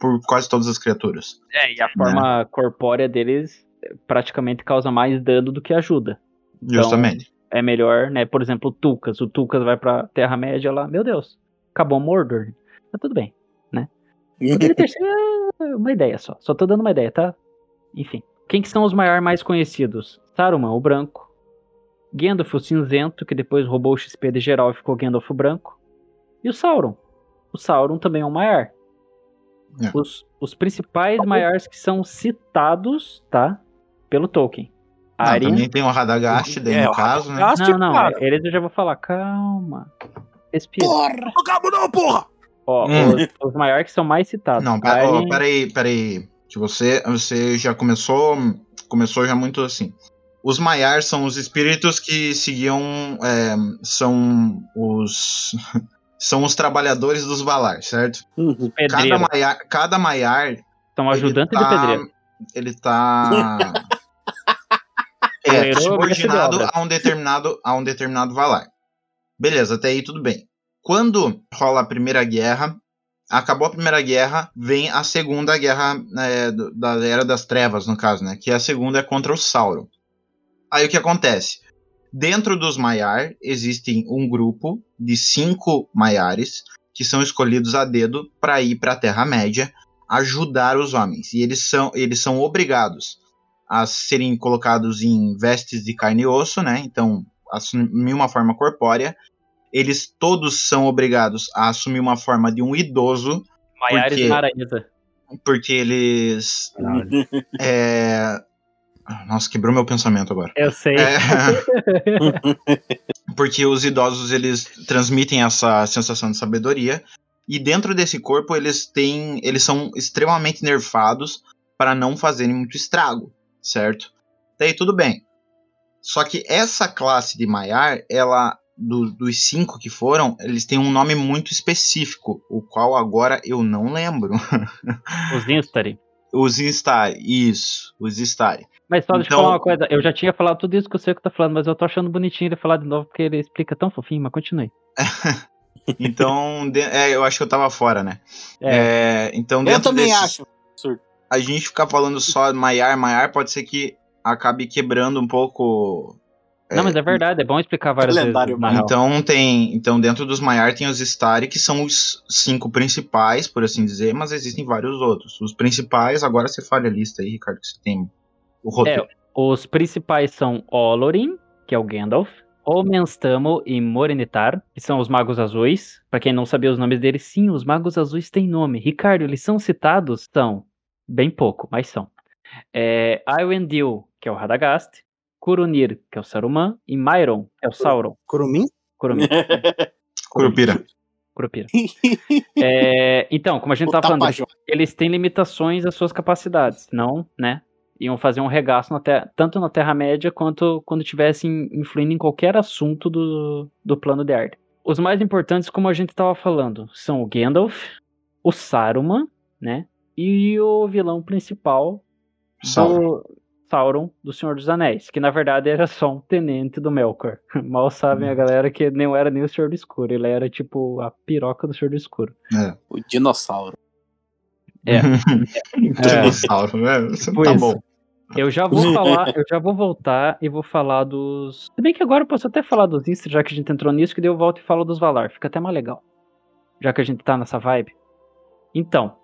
A: por quase todas as criaturas.
D: É, e a forma corpórea deles praticamente causa mais dano do que ajuda. Então,
A: Justamente.
D: É melhor, né? Por exemplo, o Tucas. O Tucas vai pra Terra-média lá, meu Deus, acabou Mordor. Mas tudo bem, né? Poderia ter sido é, uma ideia só. Só tô dando uma ideia, tá? Enfim. Quem que são os maiores mais conhecidos? Saruman, o branco. Gandalf, o cinzento, que depois roubou o XP de geral e ficou Gandalf o branco. E o Sauron. O Sauron também é um maior.
A: É.
D: Os, os principais maiores que são citados, tá? Pelo Tolkien.
A: Não,
D: Arya.
A: também tem o Radagast, daí
E: É,
A: no caso, né?
E: Radagast,
D: Não, não,
E: cara.
D: eles eu já vou falar. Calma. Respira.
C: Porra!
E: Acabou não, porra!
D: Ó,
A: Hum.
D: os, os maiores que são mais citados.
A: Não, pera, ó,
D: Arya-
A: peraí, peraí. Você, você já começou. Começou já muito assim. Os Maiar são os espíritos que seguiam. é, são os. (laughs) São os trabalhadores dos Valar, certo?
C: Uhum.
A: Cada
D: pedreiro.
A: Maiar, cada Maiar
D: São ajudantes
A: ele tá,
D: de pedreiro.
A: Ele tá. (laughs) é, subordinado a um, determinado, a um determinado Valar. Beleza, até aí tudo bem. Quando rola a Primeira Guerra, acabou a Primeira Guerra, vem a Segunda Guerra é, da Era das Trevas, no caso, né? Que a segunda é contra o Sauron. Aí o que acontece? Dentro dos Maiar, existem um grupo de cinco Maiares que são escolhidos a dedo para ir para a Terra-média ajudar os homens. E eles são, eles são obrigados a serem colocados em vestes de carne e osso, né? Então, assumir uma forma corpórea. Eles todos são obrigados a assumir uma forma de um idoso,
D: Maiares
A: quê?
D: Maranhita.
A: porque eles. É... Nossa, quebrou meu pensamento agora.
D: Eu sei.
A: É, (laughs) porque os idosos eles transmitem essa sensação de sabedoria e dentro desse corpo eles têm eles são extremamente nerfados para não fazerem muito estrago, certo? Daí tudo bem. Só que essa classe de Maiar, ela do- dos cinco que foram, eles têm um nome muito específico, o qual agora eu não lembro. (laughs)
D: Os Instari.
A: Os Instari, isso, os Instari.
D: Mas só deixa eu
A: Então-
D: falar uma coisa. Eu já tinha falado tudo isso que o Seco tá falando, mas eu tô achando bonitinho ele falar de novo, porque ele explica tão fofinho, mas continue. (laughs)
A: Então, de- é, eu acho que eu tava fora, né?
D: É.
A: É, então,
C: Eu também
A: desses-
C: acho.
A: A gente ficar falando só Maiar, Maiar, pode ser que acabe quebrando um pouco.
D: Não, mas é verdade, é bom explicar várias
C: Lendário
D: vezes.
A: Então tem, então dentro dos Maiar tem os Stari, que são os cinco principais, por assim dizer, mas existem vários outros. Os principais, agora você fala a lista aí, Ricardo, que você tem o roteiro.
D: Os principais são Olorin, que é o Gandalf, Omenstamo e Morinitar, que são os magos azuis. Pra quem não sabia os nomes deles, sim, os magos azuis têm nome. Ricardo, eles são citados? São. Bem pouco, mas são. É, Iwendil, que é o Radagast. Kurunir, que é o Saruman. E Myron, que é o Sauron.
B: Curumim?
D: Kurumir.
A: Curupira. (laughs)
D: Curupira. (laughs) É, então, como a gente
C: O
D: tava falando, eles têm limitações às suas capacidades, não, né? Iam fazer um regaço na terra, tanto na Terra-média quanto quando tivessem influindo em qualquer assunto do, do plano de Arda. Os mais importantes, como a gente tava falando, são o Gandalf, o Saruman, né? E o vilão principal
A: Sauron.
D: do Sauron do Senhor dos Anéis, que na verdade era só um tenente do Melkor. (laughs) Mal sabem a galera que não era nem o Senhor do Escuro, ele era tipo a piroca do Senhor do Escuro.
A: É.
C: O dinossauro.
D: É. (laughs)
A: Dinossauro, né?
D: Tipo
A: Tá
D: isso.
A: bom.
D: Eu já vou (laughs) falar, eu já vou voltar e vou falar dos. Se bem que agora eu posso até falar dos Istra, já que a gente entrou nisso, que daí eu volto e falo dos Valar. Fica até mais legal. Já que a gente tá nessa vibe. Então,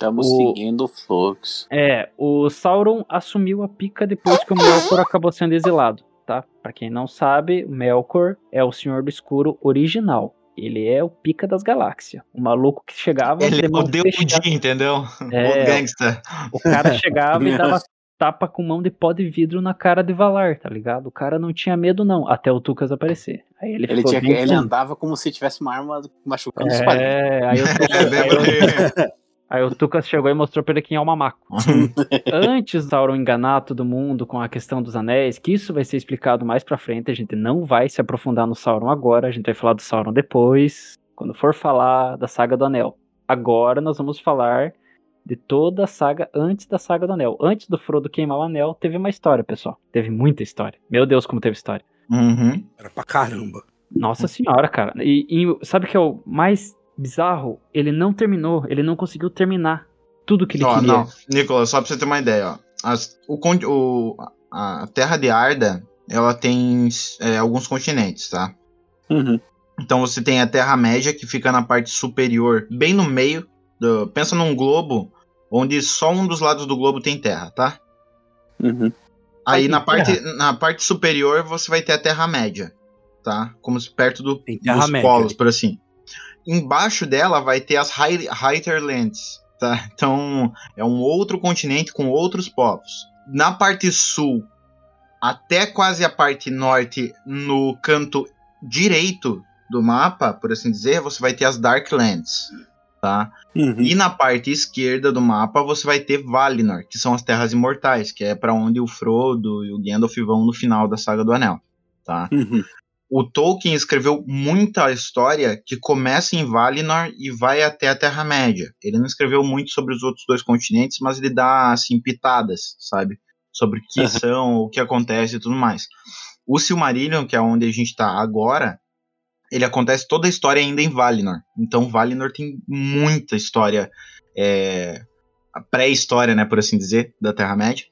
C: Estamos
D: O-
C: seguindo o fluxo.
D: é, o Sauron assumiu a pica depois que o Melkor (laughs) acabou sendo exilado, tá? Pra quem não sabe, o Melkor é o Senhor do Escuro original. Ele é o pica das galáxias. O maluco que chegava
A: Ele é o Deus entendeu? (laughs)
D: É.
A: O gangster.
D: O cara chegava e dava tapa com mão de pó de vidro na cara de Valar, tá ligado? O cara não tinha medo, não, até o Tucas aparecer. Aí ele,
C: Ele,
D: ficou
C: tinha, ele andava como se tivesse uma arma machucando os.
D: É, aí (laughs) o, Tucas, aí,
A: lembra
D: o,
A: dele.
D: Aí o Tucas chegou e mostrou pra ele quem é o mamaco. (laughs) Antes do Sauron enganar todo mundo com a questão dos anéis, que isso vai ser explicado mais pra frente, a gente não vai se aprofundar no Sauron agora, a gente vai falar do Sauron depois, quando for falar da saga do Anel. Agora nós vamos falar de toda a saga antes da saga do Anel. Antes do Frodo queimar o anel, teve uma história, pessoal. Teve muita história. Meu Deus, como teve história.
A: Uhum.
E: Era pra caramba.
D: Nossa senhora, cara. E, e sabe o que é o mais bizarro? Ele não terminou, ele não conseguiu terminar tudo que ele
A: Ó,
D: queria.
A: não, Nicolas, só pra você ter uma ideia, ó. As- o, o- a Terra de Arda, ela tem é, alguns continentes, tá?
C: Uhum.
A: Então você tem a Terra-média, que fica na parte superior, bem no meio. do- pensa num globo, onde só um dos lados do globo tem terra, tá?
C: Uhum.
A: Aí na parte, na parte superior você vai ter a Terra-média, tá? Como se perto do, dos
E: Terra-média.
A: polos, por assim. Embaixo dela vai ter as Hinterlands, tá? Então é um outro continente com outros povos. Na parte sul, até quase a parte norte, no canto direito do mapa, por assim dizer, você vai ter as Darklands, tá?
C: Uhum.
A: E na parte esquerda do mapa você vai ter Valinor, que são as Terras Imortais, que é pra onde o Frodo e o Gandalf vão no final da Saga do Anel, tá?
C: Uhum.
A: O Tolkien escreveu muita história que começa em Valinor e vai até a Terra-média. Ele não escreveu muito sobre os outros dois continentes, mas ele dá, assim, pitadas, sabe? Sobre o que são, o que acontece e tudo mais. O Silmarillion, que é onde a gente tá agora, ele acontece toda a história ainda em Valinor. Então Valinor tem muita história, é, a pré-história, né, por assim dizer, da Terra-média.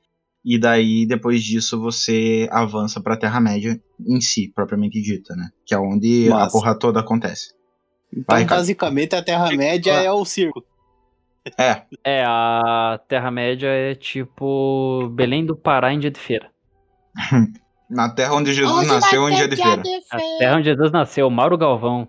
A: E daí, depois disso, você avança pra Terra-média em si, propriamente dita, né? Que é onde a
C: Massa.
A: porra toda acontece.
C: Então,
A: Vai,
C: basicamente, a Terra-média é o circo.
A: É,
D: É, a Terra-média é tipo Belém do Pará em dia de feira. (laughs)
A: na terra onde Jesus
G: Onde
A: nasceu
G: ter
A: dia de feira.
G: de
D: A terra onde Jesus nasceu, Mauro Galvão,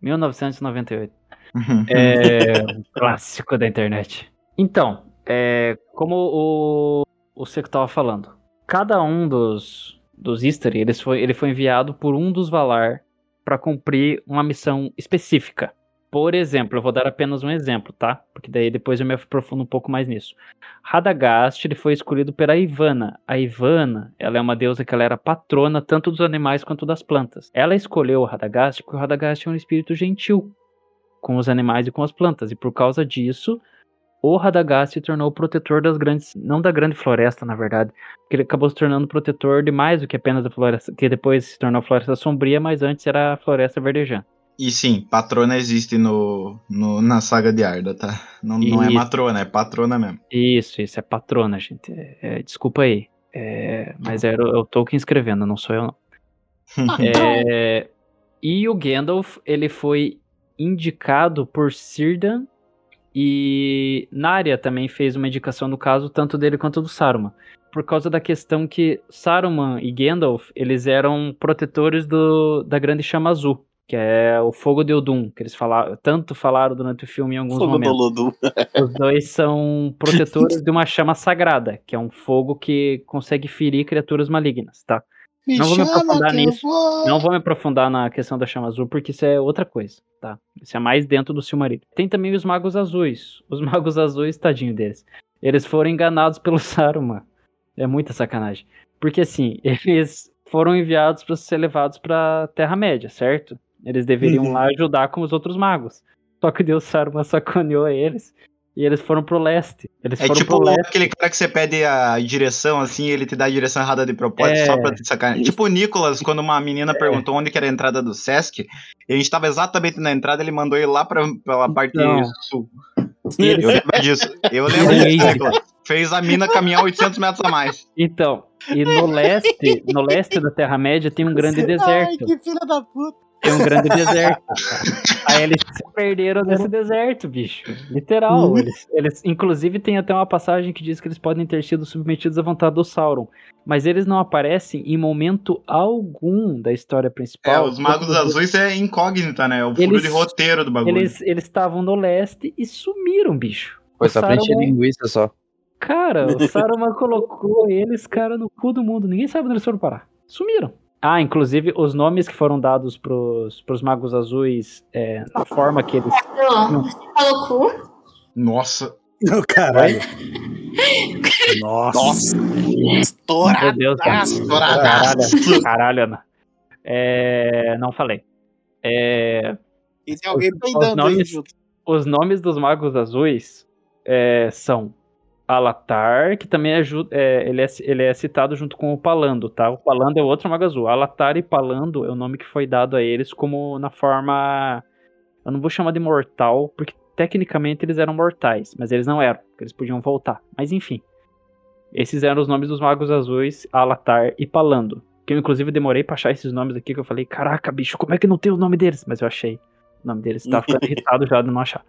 D: 1998.
A: Uhum.
D: É um clássico da internet. Então, é, como o, o Seco tava falando, cada um dos, dos Istari, eles foi, ele foi enviado por um dos Valar para cumprir uma missão específica. Por exemplo, eu vou dar apenas um exemplo, tá? Porque daí depois eu me aprofundo um pouco mais nisso. Radagast ele foi escolhido pela Ivana. A Ivana, ela é uma deusa que ela era patrona tanto dos animais quanto das plantas. Ela escolheu o Radagast porque o Radagast é um espírito gentil com os animais e com as plantas. E por causa disso, o Radagast se tornou o protetor das grandes, não da grande floresta, na verdade, porque ele acabou se tornando protetor de mais do que apenas a floresta, que depois se tornou a floresta sombria, mas antes era a floresta verdejante.
A: E sim, patrona existe no, no- na saga de Arda, tá? Não, não é matrona, é patrona mesmo.
D: Isso, isso é patrona, gente. É, é, desculpa aí. É, mas era o, é o Tolkien escrevendo, não sou eu não. (laughs) É, e o Gandalf, ele foi indicado por Círdan E Narya também fez uma indicação no caso, tanto dele quanto do Saruman. Por causa da questão que Saruman e Gandalf, eles eram protetores do, da Grande Chama Azul, que é o Fogo de Odum, que eles falaram, tanto falaram durante o filme em alguns
C: Fogo do
D: momentos.
C: Lodum. (laughs)
D: Os dois são protetores de uma chama sagrada, que é um fogo que consegue ferir criaturas malignas, tá?
C: Me
D: Não vou me aprofundar nisso.
C: vou.
D: Não vou me aprofundar na questão da chama azul, porque isso é outra coisa, tá? Isso é mais dentro do Silmarillion. Tem também os magos azuis. Os (laughs) magos azuis, tadinho deles. Eles foram enganados pelo (laughs) Saruman. É muita sacanagem. Porque assim, (laughs) eles foram enviados para ser levados pra Terra-média, certo? Eles deveriam
C: Uhum.
D: lá ajudar com os outros magos. Só que Deus Saruman sacaneou eles e eles foram pro leste. Eles
A: É
D: foram
A: tipo
D: pro leste.
A: aquele cara que você pede a direção, assim, ele te dá a direção errada de propósito,
D: É.
A: só pra te sacanear. Tipo o Nicolas, quando uma menina perguntou onde que era a entrada do Sesc, e a gente tava exatamente na entrada, ele mandou ir lá pra, pela parte
D: Então.
A: sul.
D: E eles-
A: Eu lembro disso. Eu lembro disso, Nicolas. Fez a mina caminhar 800 metros a mais.
D: Então, e no leste, no leste da Terra-média tem um grande
C: Ai,
D: deserto.
C: que filha da puta.
D: Tem um grande (laughs) deserto. Aí eles se perderam nesse deserto, bicho. Literal. Eles, eles, inclusive, tem até uma passagem que diz que eles podem ter sido submetidos à vontade do Sauron. Mas eles não aparecem em momento algum da história
A: É,
D: principal.
A: os magos azuis é incógnita, né? O furo
D: Eles-
A: de roteiro do bagulho.
D: Eles eles estavam no leste e sumiram, bicho.
F: Foi só pra encher linguiça só.
D: Cara, o (laughs) Saruman colocou eles, cara, no cu do mundo. Ninguém sabe onde eles foram parar. Sumiram. Ah, inclusive, os nomes que foram dados pros, pros magos azuis, é, na forma que eles...
I: Não, você falou cu?
A: Nossa.
B: Não, caralho.
E: Nossa.
C: Nossa.
D: Meu
C: Estourado.
D: Deus, cara. Caralho, caralho, Ana. É, não falei. É,
C: E tem alguém
D: Os- os
C: aí
D: nomes-
C: junto.
D: os nomes dos magos azuis é, são Alatar, que também é, ju- é, ele, é, ele é citado junto com o Palando, tá? O Palando é outro mago azul. Alatar e Palando é o nome que foi dado a eles como na forma. Eu não vou chamar de mortal, porque tecnicamente eles eram mortais, mas eles não eram, porque eles podiam voltar. Mas enfim. Esses eram os nomes dos magos azuis, Alatar e Palando. Que eu, inclusive, demorei pra achar esses nomes aqui, que eu falei, caraca, bicho, como é que não tem o nome deles? Mas eu achei o nome deles. Tava (laughs) ficando irritado já de não achar.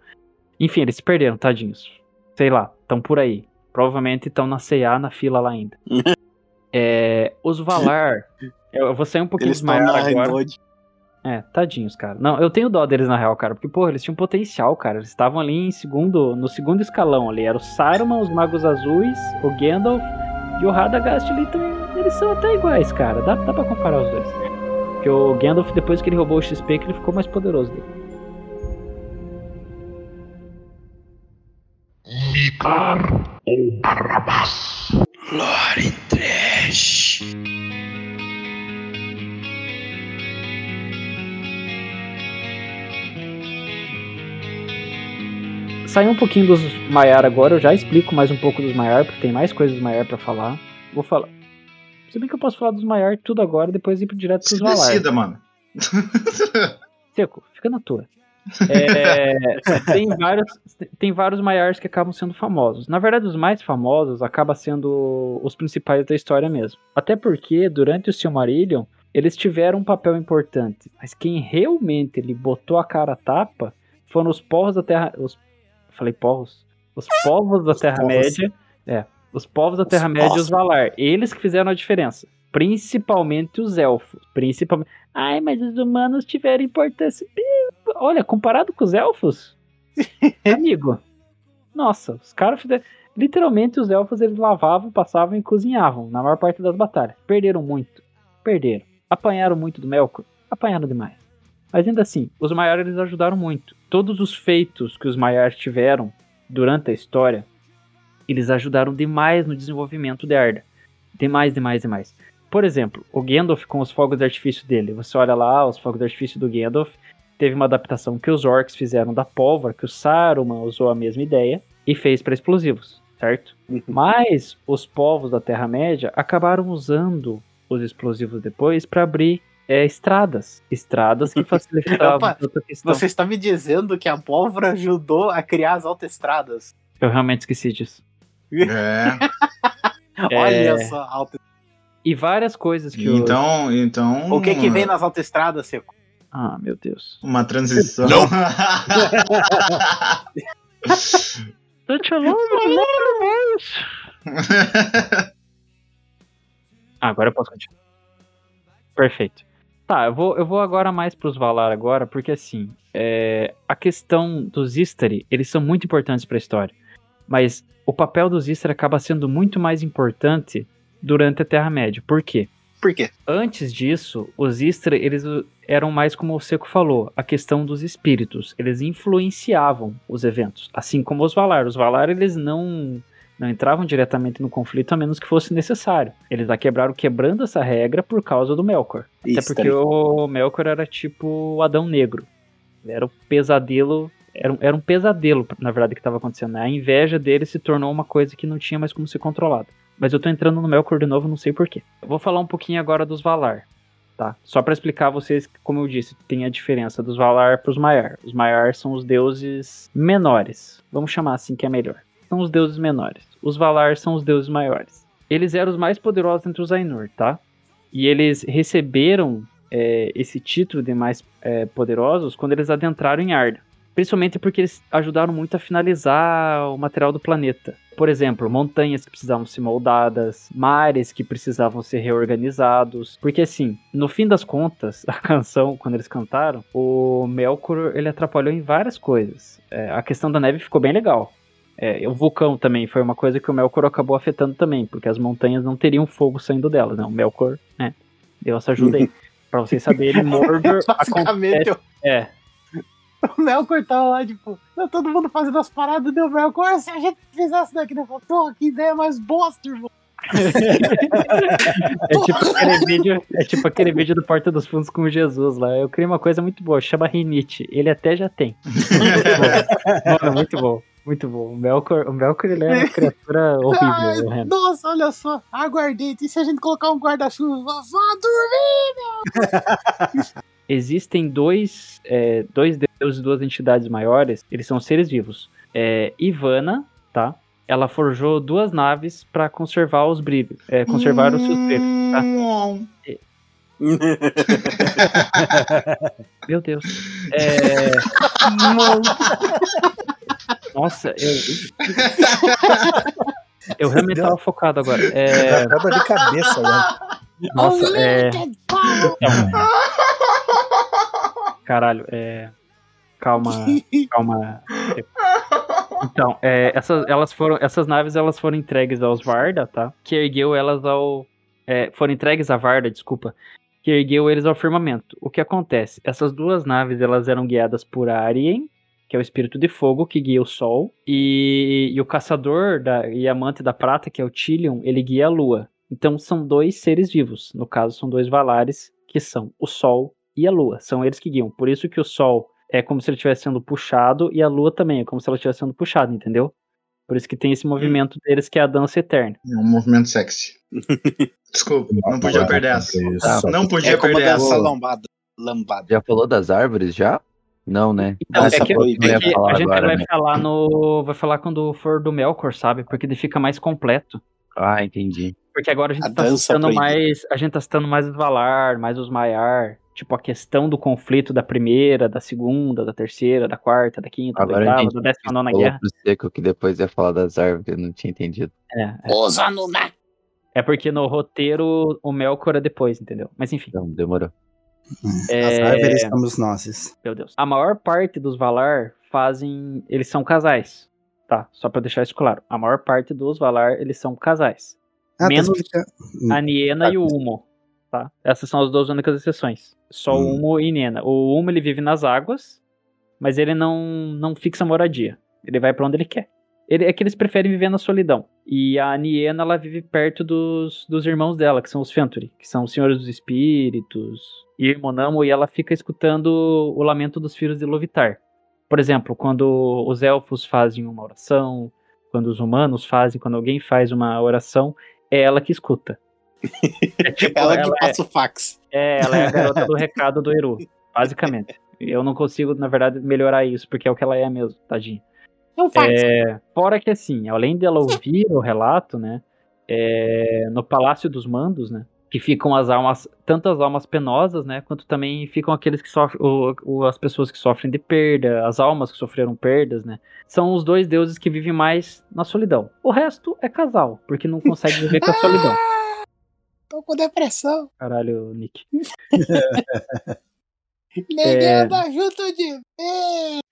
D: Enfim, eles se perderam, tadinhos. Sei lá, estão por aí. Provavelmente estão na CA na fila lá ainda. (laughs) É, os Valar. Eu vou sair um pouquinho
C: Eles na
D: agora. É, tadinhos, cara. Não, eu tenho dó deles na real, cara. Porque, porra, eles tinham potencial, cara. Eles estavam ali em segundo, no segundo escalão ali. Era o Saruman, os Magos Azuis, o Gandalf e o Radagast ali. Então, eles são até iguais, cara. Dá, dá pra comparar os dois. Porque o Gandalf, depois que ele roubou o XP, que ele ficou mais poderoso dele.
H: Micar ou Barrabás?
J: Lore Trash.
D: Sair um pouquinho dos Maiar agora, eu já explico mais um pouco dos Maiar, porque tem mais coisas dos Maiar pra falar. Vou falar. Se bem que eu posso falar dos Maiar tudo agora, depois ir direto pros
A: Se
D: Valar.
A: decida, mano. (laughs)
D: Seco, fica na tua. É, tem, vários, tem vários maiores que acabam sendo famosos. Na verdade, os mais famosos acabam sendo os principais da história mesmo. Até porque, durante o Silmarillion, eles tiveram um papel importante. Mas quem realmente ele botou a cara a tapa foram os povos da Terra... Os, falei povos? Os povos da Terra-média. É, os povos da Terra-média e os Valar. Eles que fizeram a diferença. Principalmente os elfos. Principalmente... Ai, mas os humanos tiveram importância. Olha, comparado com os elfos, (laughs) amigo. Nossa, os caras fizeram. Literalmente, os elfos eles lavavam, passavam e cozinhavam na maior parte das batalhas. Perderam muito. Perderam. Apanharam muito do Melkor. Apanharam demais. Mas ainda assim, os maiores eles ajudaram muito. Todos os feitos que os maiores tiveram durante a história, eles ajudaram demais no desenvolvimento de Arda. Demais, demais, demais. Por exemplo, o Gandalf com os fogos de artifício dele. Você olha lá, os fogos de artifício do Gandalf. Teve uma adaptação que os orcs fizeram da pólvora, que o Saruman usou a mesma ideia e fez para explosivos, certo? Mas os povos da Terra-média acabaram usando os explosivos depois para abrir é, estradas. Estradas que (laughs) facilitavam
C: Opa. Você está me dizendo que a pólvora ajudou a criar as autoestradas?
D: Eu realmente esqueci disso.
A: É. (laughs)
C: Olha só, auto...
D: E várias coisas que
A: Então, então.
C: O que que vem nas autoestradas, Seco?
D: Ah, meu Deus.
A: Uma transição.
D: Such a long Ah, agora eu posso continuar. Perfeito. Tá, eu vou, eu vou agora mais pros Valar agora, porque assim, é, a questão dos Istari, eles são muito importantes pra história. Mas o papel dos Istari acaba sendo muito mais importante durante a Terra-média. Por quê?
C: Por quê?
D: Antes disso, os Istra, eles eram mais como o Seco falou, a questão dos espíritos. Eles influenciavam os eventos, assim como os Valar. Os Valar, eles não não entravam diretamente no conflito a menos que fosse necessário. Eles a quebraram quebrando essa regra por causa do Melkor. Até
C: Isso,
D: porque
C: tá
D: o Melkor era tipo o Adão Negro. Era o pesadelo. Era um, era um pesadelo, na verdade, que estava acontecendo. A inveja dele se tornou uma coisa que não tinha mais como ser controlada. Mas eu tô entrando no Melkor de novo, não sei porquê. Eu vou falar um pouquinho agora dos Valar, tá? Só para explicar a vocês, como eu disse, tem a diferença dos Valar pros Maiar. Os Maiar são os deuses menores. Vamos chamar assim que é melhor. São os deuses menores. Os Valar são os deuses maiores. Eles eram os mais poderosos entre os Ainur, tá? E eles receberam é, esse título de mais é, poderosos quando eles adentraram em Arda. Principalmente porque eles ajudaram muito a finalizar o material do planeta. Por exemplo, montanhas que precisavam ser moldadas, mares que precisavam ser reorganizados. Porque assim, no fim das contas, (laughs) a canção, quando eles cantaram, o Melkor ele atrapalhou em várias coisas. É, a questão da neve ficou bem legal. É, o vulcão também foi uma coisa que o Melkor acabou afetando também, porque as montanhas não teriam fogo saindo delas, né? O Melkor, né? Deu essa ajuda aí. (laughs) pra vocês saberem, Mordor (laughs) acontece... É, (laughs)
C: o Melkor tava lá, tipo, tá todo mundo fazendo as paradas, deu o Melkor, se a gente fizesse daqui, né? Pô, que ideia mais bosta, irmão. (laughs)
D: é, tipo aquele (laughs) vídeo, é tipo aquele vídeo do Porta dos Fundos com Jesus lá. Eu criei uma coisa muito boa, chama Rinite. Ele até já tem. Mano, muito bom. Muito bom. O Melkor, o Melkor ele é uma criatura horrível.
C: Ai,
D: o Renan.
C: nossa, olha só, aguardente. E se a gente colocar um guarda-chuva? Vá dormir, meu!
D: Existem dois, é, dois deuses e duas entidades maiores. Eles são seres vivos. É, Ivana, tá? Ela forjou duas naves para conservar os brilhos. É, conservar os seus brilhos, tá? Meu Deus. É... Nossa, eu. Eu realmente tava focado agora. É...
B: Dor de cabeça, né?
D: Nossa, é. Então, Caralho, é. Calma, (laughs) calma. Então, é, essas, elas foram, essas naves elas foram entregues aos Varda, tá? Que ergueu elas ao. é, foram entregues a Varda, desculpa. Que ergueu eles ao firmamento. O que acontece? Essas duas naves elas eram guiadas por Arien, que é o espírito de fogo que guia o sol, e, e o caçador da, e amante da prata, que é o Tilion, ele guia a lua. Então são dois seres vivos. No caso, são dois valares, que são o sol e a lua. São eles que guiam. Por isso que o sol é como se ele estivesse sendo puxado e a lua também é como se ela estivesse sendo puxada, entendeu? Por isso que tem esse movimento deles que é a dança eterna.
A: É um movimento sexy. (laughs) Desculpa, não podia perder essa.
F: Isso.
A: Não podia
C: É como
A: perder essa.
C: lambada. lambada.
F: Já falou das árvores já? Não, né?
D: Então,
C: Essa
D: é que, é que a gente
F: agora,
D: vai
F: né?
D: falar no. Vai falar quando for do Melkor, sabe? Porque ele fica mais completo.
F: Ah, entendi.
D: Porque agora a gente
C: A
D: tá citando mais. A gente tá citando mais os Valar, mais os Maiar. Tipo, a questão do conflito da primeira, da segunda, da terceira, da quarta, da quinta,
F: Agora
D: da oitava, da décima nona
F: falou
D: guerra.
F: Seco que depois ia falar das árvores, eu não tinha entendido.
D: É, é.
C: Os Anunnaki.
D: É porque no roteiro o Melkor é depois, entendeu? Mas enfim.
F: Então, demorou.
B: As
D: É,
B: árvores somos nós.
D: Meu Deus. A maior parte dos Valar fazem. Eles são casais. Tá? Só pra deixar isso claro. A maior parte dos Valar, eles são casais.
B: Ah,
D: Menos
B: tá.
D: A Niena e o Humo. Tá? Essas são as duas únicas exceções. Só o
B: Hum.
D: Humo e Niena. O Humo ele vive nas águas, mas ele não, não fixa moradia. Ele vai pra onde ele quer. Ele, é que eles preferem viver na solidão. E a Niena, ela vive perto dos, dos irmãos dela, que são os Fenturi, que são os Senhores dos Espíritos, e Monamo, e ela fica escutando o lamento dos filhos de Lovitar. Por exemplo, quando os elfos fazem uma oração, quando os humanos fazem, quando alguém faz uma oração, é ela que escuta. É (laughs) tipo,
C: Ela que
D: ela é-
C: passa o fax.
D: é, ela é a (laughs) garota do recado do Eru, basicamente. Eu não consigo, na verdade, melhorar isso, porque é o que ela é mesmo, tadinha.
C: É um fax.
D: É, fora que assim, além dela ouvir o relato, né? é, no Palácio dos Mandos, né? que ficam as almas, tanto as almas penosas, né, quanto também ficam aqueles que sofrem, o, o- as pessoas que sofrem de perda, as almas que sofreram perdas, né. São os dois deuses que vivem mais na solidão. O resto é casal, porque não consegue viver com a solidão. (laughs)
C: Tô com depressão.
D: Caralho, Nick. (laughs)
C: Ninguém
D: É.
C: anda junto de mim.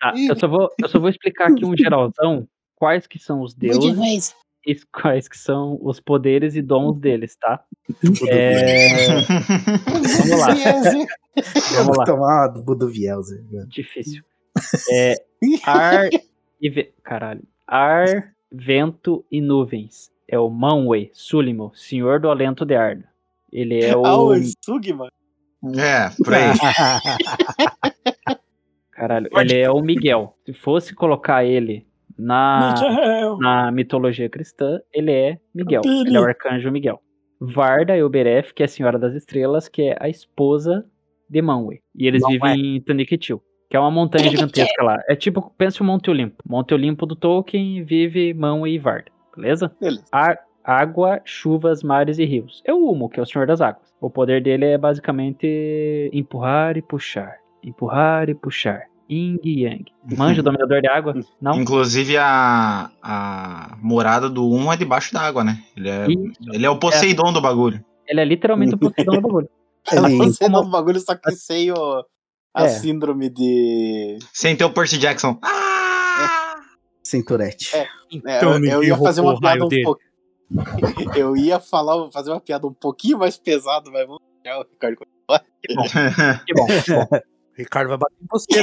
D: Tá, eu só vou, eu só vou explicar aqui um geralzão quais que são os
C: De
D: deuses e quais que são os poderes e dons deles, tá? É, Vamos lá. Vamos lá.
B: Tomar uma do Budovielzer.
D: Difícil. É ar (laughs) e ve... caralho. Ar, vento e nuvens. É o Manwë Sulimo, Senhor do Alento de Arda. Ele é (laughs) o
C: Ah, o Sugma.
A: É, por aí. (laughs)
D: caralho, ele é o Miguel. Se fosse colocar ele na na mitologia cristã, ele é Miguel. Ele é o arcanjo Miguel. Varda e Oberef, que é a Senhora das Estrelas, que é a esposa de Manwë. E eles
B: Manwë.
D: vivem em Tanikitil, que é uma montanha gigantesca lá. É tipo, pensa o Monte Olimpo. Monte Olimpo do Tolkien vive Manwë e Varda, beleza?
C: Beleza.
D: A- água, chuvas, mares e rios. É o Humo, que é o Senhor das Águas. O poder dele é basicamente empurrar e puxar. Empurrar e puxar. Ying e Yang. Manja o (laughs) dominador de água? Não?
A: Inclusive a, a morada do 1 é debaixo d'água, né? Ele é,
D: Isso.
A: ele é o Poseidon do bagulho.
D: Ele é literalmente o Poseidon do bagulho.
B: Ele,
C: Você dá um bagulho só que (laughs) sem o, a
D: É.
C: síndrome de.
A: Sem ter o Percy Jackson.
B: Cinturete.
C: É,
E: Então,
C: eu, eu ia fazer uma
E: o
C: piada um
E: dele.
C: pouco. (laughs) Eu ia falar, fazer uma piada um pouquinho mais pesada, mas vamos deixar o Ricardo continuar.
D: Que bom. Que bom. que bom. (laughs)
E: Ricardo vai bater em você.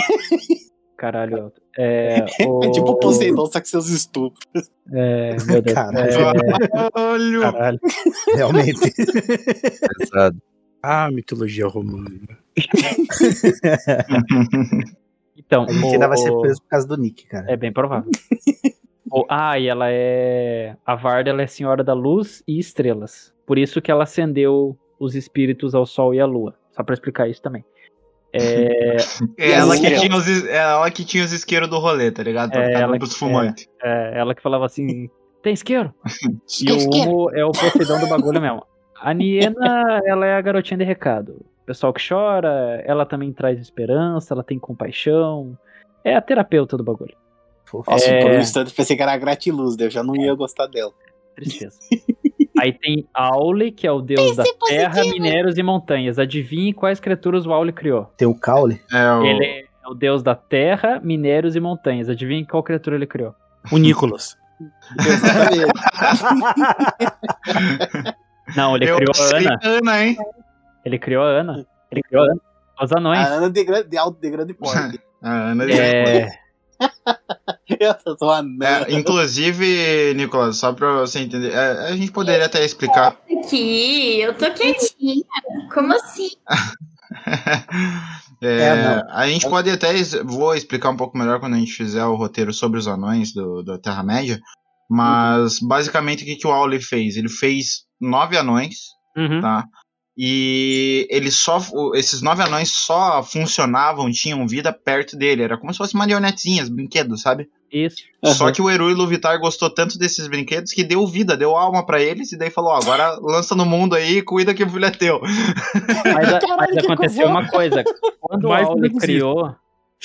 D: Caralho, Elton. É, o... (laughs)
C: É tipo Poseidon, só que seus estupros.
D: É, meu Deus.
B: Caralho.
D: É,
A: Olha.
D: caralho.
B: Realmente.
F: Pesado.
E: Ah, mitologia romana.
D: Então,
B: A gente
D: o-
B: ainda vai ser preso por causa do Nick, cara.
D: É bem provável. (laughs) O- ah, e ela é. A Varda ela é senhora da luz e estrelas. Por isso que ela acendeu os espíritos ao sol e à lua. Só pra explicar isso também. É, (laughs)
A: É ela, que tinha os, é ela que tinha os isqueiros do rolê, tá ligado? Pra
D: É,
A: ficar
D: ela
A: dando pros
D: que-
A: fumantes.
D: é, ela que falava assim: (laughs) tem isqueiro? E o Humo é o Poseidon do bagulho mesmo. A Niena, ela é a garotinha de recado. Pessoal que chora, ela também traz esperança, ela tem compaixão. É a terapeuta do bagulho.
C: Nossa,
D: É.
C: por um instante eu pensei que era a Gratiluz, eu já não ia gostar dela.
D: Tristeza. (laughs) Aí tem Aule, que é o deus da terra, minérios e montanhas. Adivinhe quais criaturas o Aule criou.
B: Tem o caule.
A: É o...
D: Ele é o deus da terra, minérios e montanhas. Adivinhe qual criatura ele criou.
E: O Nicolas.
C: Exatamente. (laughs)
D: Não, ele
A: Eu
D: criou a Ana.
A: Ana, hein?
D: Ele criou a Ana. Ele criou a Ana. Os anões.
C: A Ana de, grande, de alto de grande porte. (laughs)
A: A Ana
D: É, (laughs)
C: eu sou a.
A: É, inclusive, Nicolas, só pra você entender, é, a gente poderia até explicar.
I: Aqui, eu tô quietinha. Como assim? (laughs)
A: É,
B: É,
A: a gente pode até. Vou explicar um pouco melhor quando a gente fizer o roteiro sobre os anões do, da Terra-média. Mas, basicamente, o que, que o Auli fez? Ele fez nove anões,
D: uhum.
A: tá? E ele só. Esses nove anões só funcionavam, tinham vida perto dele. Era como se fossem marionetinhas, brinquedos, sabe?
D: Isso.
A: Só que o Eru Iluvitar gostou tanto desses brinquedos que deu vida, deu alma pra eles, e daí falou: ó, agora lança no mundo aí e cuida que o filho é teu.
D: Mas, (laughs) a- mas aconteceu uma coisa. Quando (laughs) o
E: negociista.
D: criou.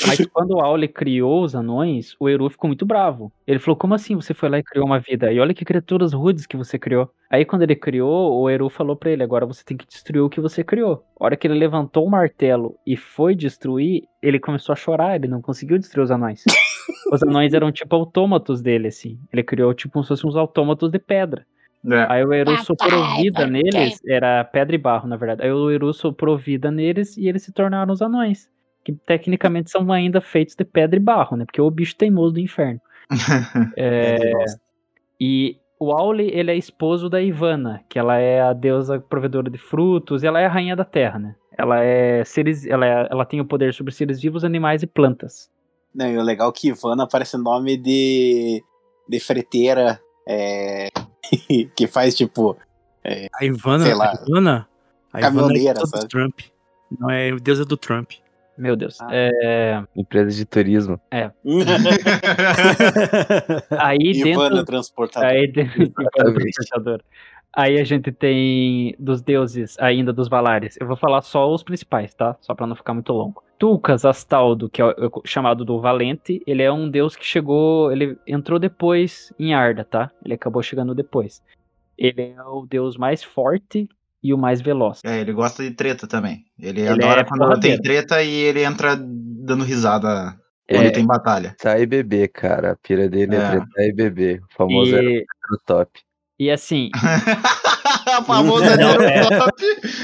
D: Mas (laughs) quando o Aule criou os anões, o Eru ficou muito bravo. Ele falou: Como assim você foi lá e criou uma vida? E olha que criaturas rudes que você criou. Aí quando ele criou, o Eru falou pra ele: Agora você tem que destruir o que você criou. A hora que ele levantou o martelo e foi destruir, ele começou a chorar. Ele não conseguiu destruir os anões. (laughs) os anões eram tipo autômatos dele, assim. Ele criou tipo como se fossem uns autômatos de pedra.
A: É.
D: Aí o Eru
I: Papai,
D: soprou vida
I: papai.
D: neles, era pedra e barro, na verdade. Aí o Eru soprou vida neles e eles se tornaram os anões. Que tecnicamente são ainda feitos de pedra e barro, né? Porque é o bicho teimoso do inferno. (laughs) É, e o Aule, ele é esposo da Ivana, que ela é a deusa provedora de frutos, e ela é a rainha da terra, né? Ela é seres, ela, é- ela tem o poder sobre seres vivos, animais e plantas.
C: Não, e o legal é que Ivana parece nome de, de freteira é, (laughs) que faz tipo.
E: A Ivana,
C: Sei lá.
E: a Ivana, a Ivana é do? Trump. Não é deusa do Trump.
D: Meu Deus.
C: Ah.
D: É,
F: Empresa de turismo. (laughs)
D: aí
C: Ivana
D: dentro
C: transportadora.
D: Aí, dentro-. Aí a gente tem dos deuses ainda dos Valares. Eu vou falar só os principais, tá? Só pra não ficar muito longo. Tulkas Astaldo, que é o- chamado do Valente, ele é um deus que chegou, ele entrou depois em Arda, tá? Ele acabou chegando depois. Ele é o deus mais forte e o mais veloz.
A: É, ele gosta de treta também. Ele,
D: Ele
A: adora
D: é
A: quando ela tem treta e ele entra dando risada quando
D: É.
A: tem batalha.
F: Sai e beber, cara. A pira dele é,
A: É.
F: tretar e beber. O famoso era
D: E,
F: o top.
D: e assim, (laughs)
A: A famosa
D: Não,
A: Zero
D: é.
A: Top.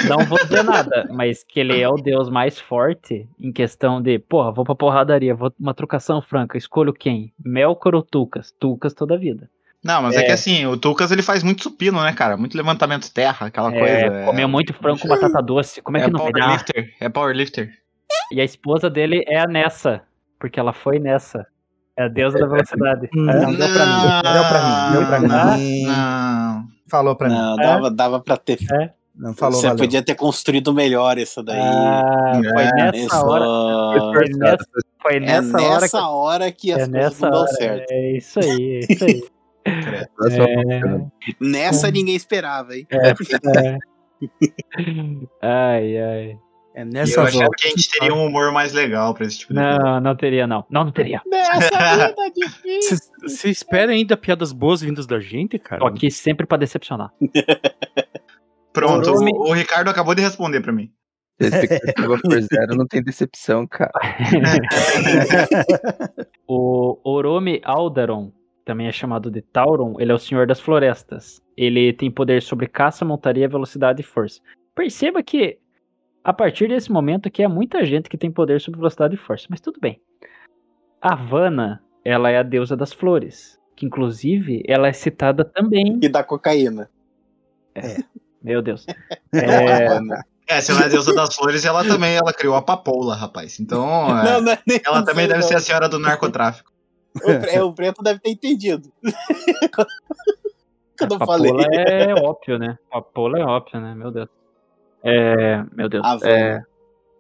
D: não vou dizer nada, mas que ele é o deus mais forte em questão de, porra, vou pra porradaria, vou uma trocação franca, escolho quem? Melkor ou Tulkas? Tulkas toda a vida.
A: Não, mas é.
C: É.
A: que assim, o Tulkas ele faz muito supino, né, cara? Muito levantamento de terra, aquela
D: É,
A: coisa.
D: comeu muito frango com batata doce, como é,
A: é
D: que não vai dar?
A: powerlifter. É powerlifter.
D: E a esposa dele é a Nessa, porque ela foi Nessa. É a deusa da velocidade.
E: Hum.
D: É.
B: Não, deu pra mim. Deu pra mim. Deu pra mim.
A: Não.
B: Falou pra mim.
C: Não, dava, dava pra ter.
B: Não falou,
C: Você
B: valeu.
C: podia ter construído melhor isso daí.
D: Ah, foi
A: É,
D: nessa hora. Foi nessa, foi
C: É
D: nessa,
C: nessa,
D: hora
C: hora,
D: que,
C: que, as
D: é
C: coisas
D: nessa
C: não dão certo.
D: É isso aí, é isso aí. (laughs) É.
C: Nessa ninguém esperava, hein?
D: É. (laughs) Ai, ai.
E: É
A: Eu
E: nessa
A: achava
E: hora.
A: que a gente teria um humor mais legal pra esse tipo de coisa.
D: Não, não teria, não. Não, não teria. (laughs)
C: Nessa vida difícil.
E: Você espera ainda piadas boas vindas da gente, cara?
D: Tô aqui sempre pra decepcionar. (laughs)
A: Pronto, o, o Ricardo acabou de responder pra mim.
F: Se expectativa for zero, não tem decepção, cara.
D: O Oromi Aldaron, também é chamado de Tauron, ele é o senhor das florestas. Ele tem poder sobre caça, montaria, velocidade e força. Perceba que, a partir desse momento aqui, é muita gente que tem poder sobre velocidade e força, mas tudo bem. A Vanna, ela é a deusa das flores, que inclusive ela é citada também.
C: E da cocaína.
D: Meu Deus. (laughs) É,
C: Mano.
A: É, se ela é deusa das flores, ela também ela criou a papoula, rapaz. Então, (laughs) é,
C: Não, não é
A: ela também deve ser a senhora do narcotráfico.
C: O, (laughs) é, o preto deve ter entendido. (laughs) Quando eu falei.
D: É óbvio, né? Papoula é óbvio, né? Meu Deus. É, meu Deus. É,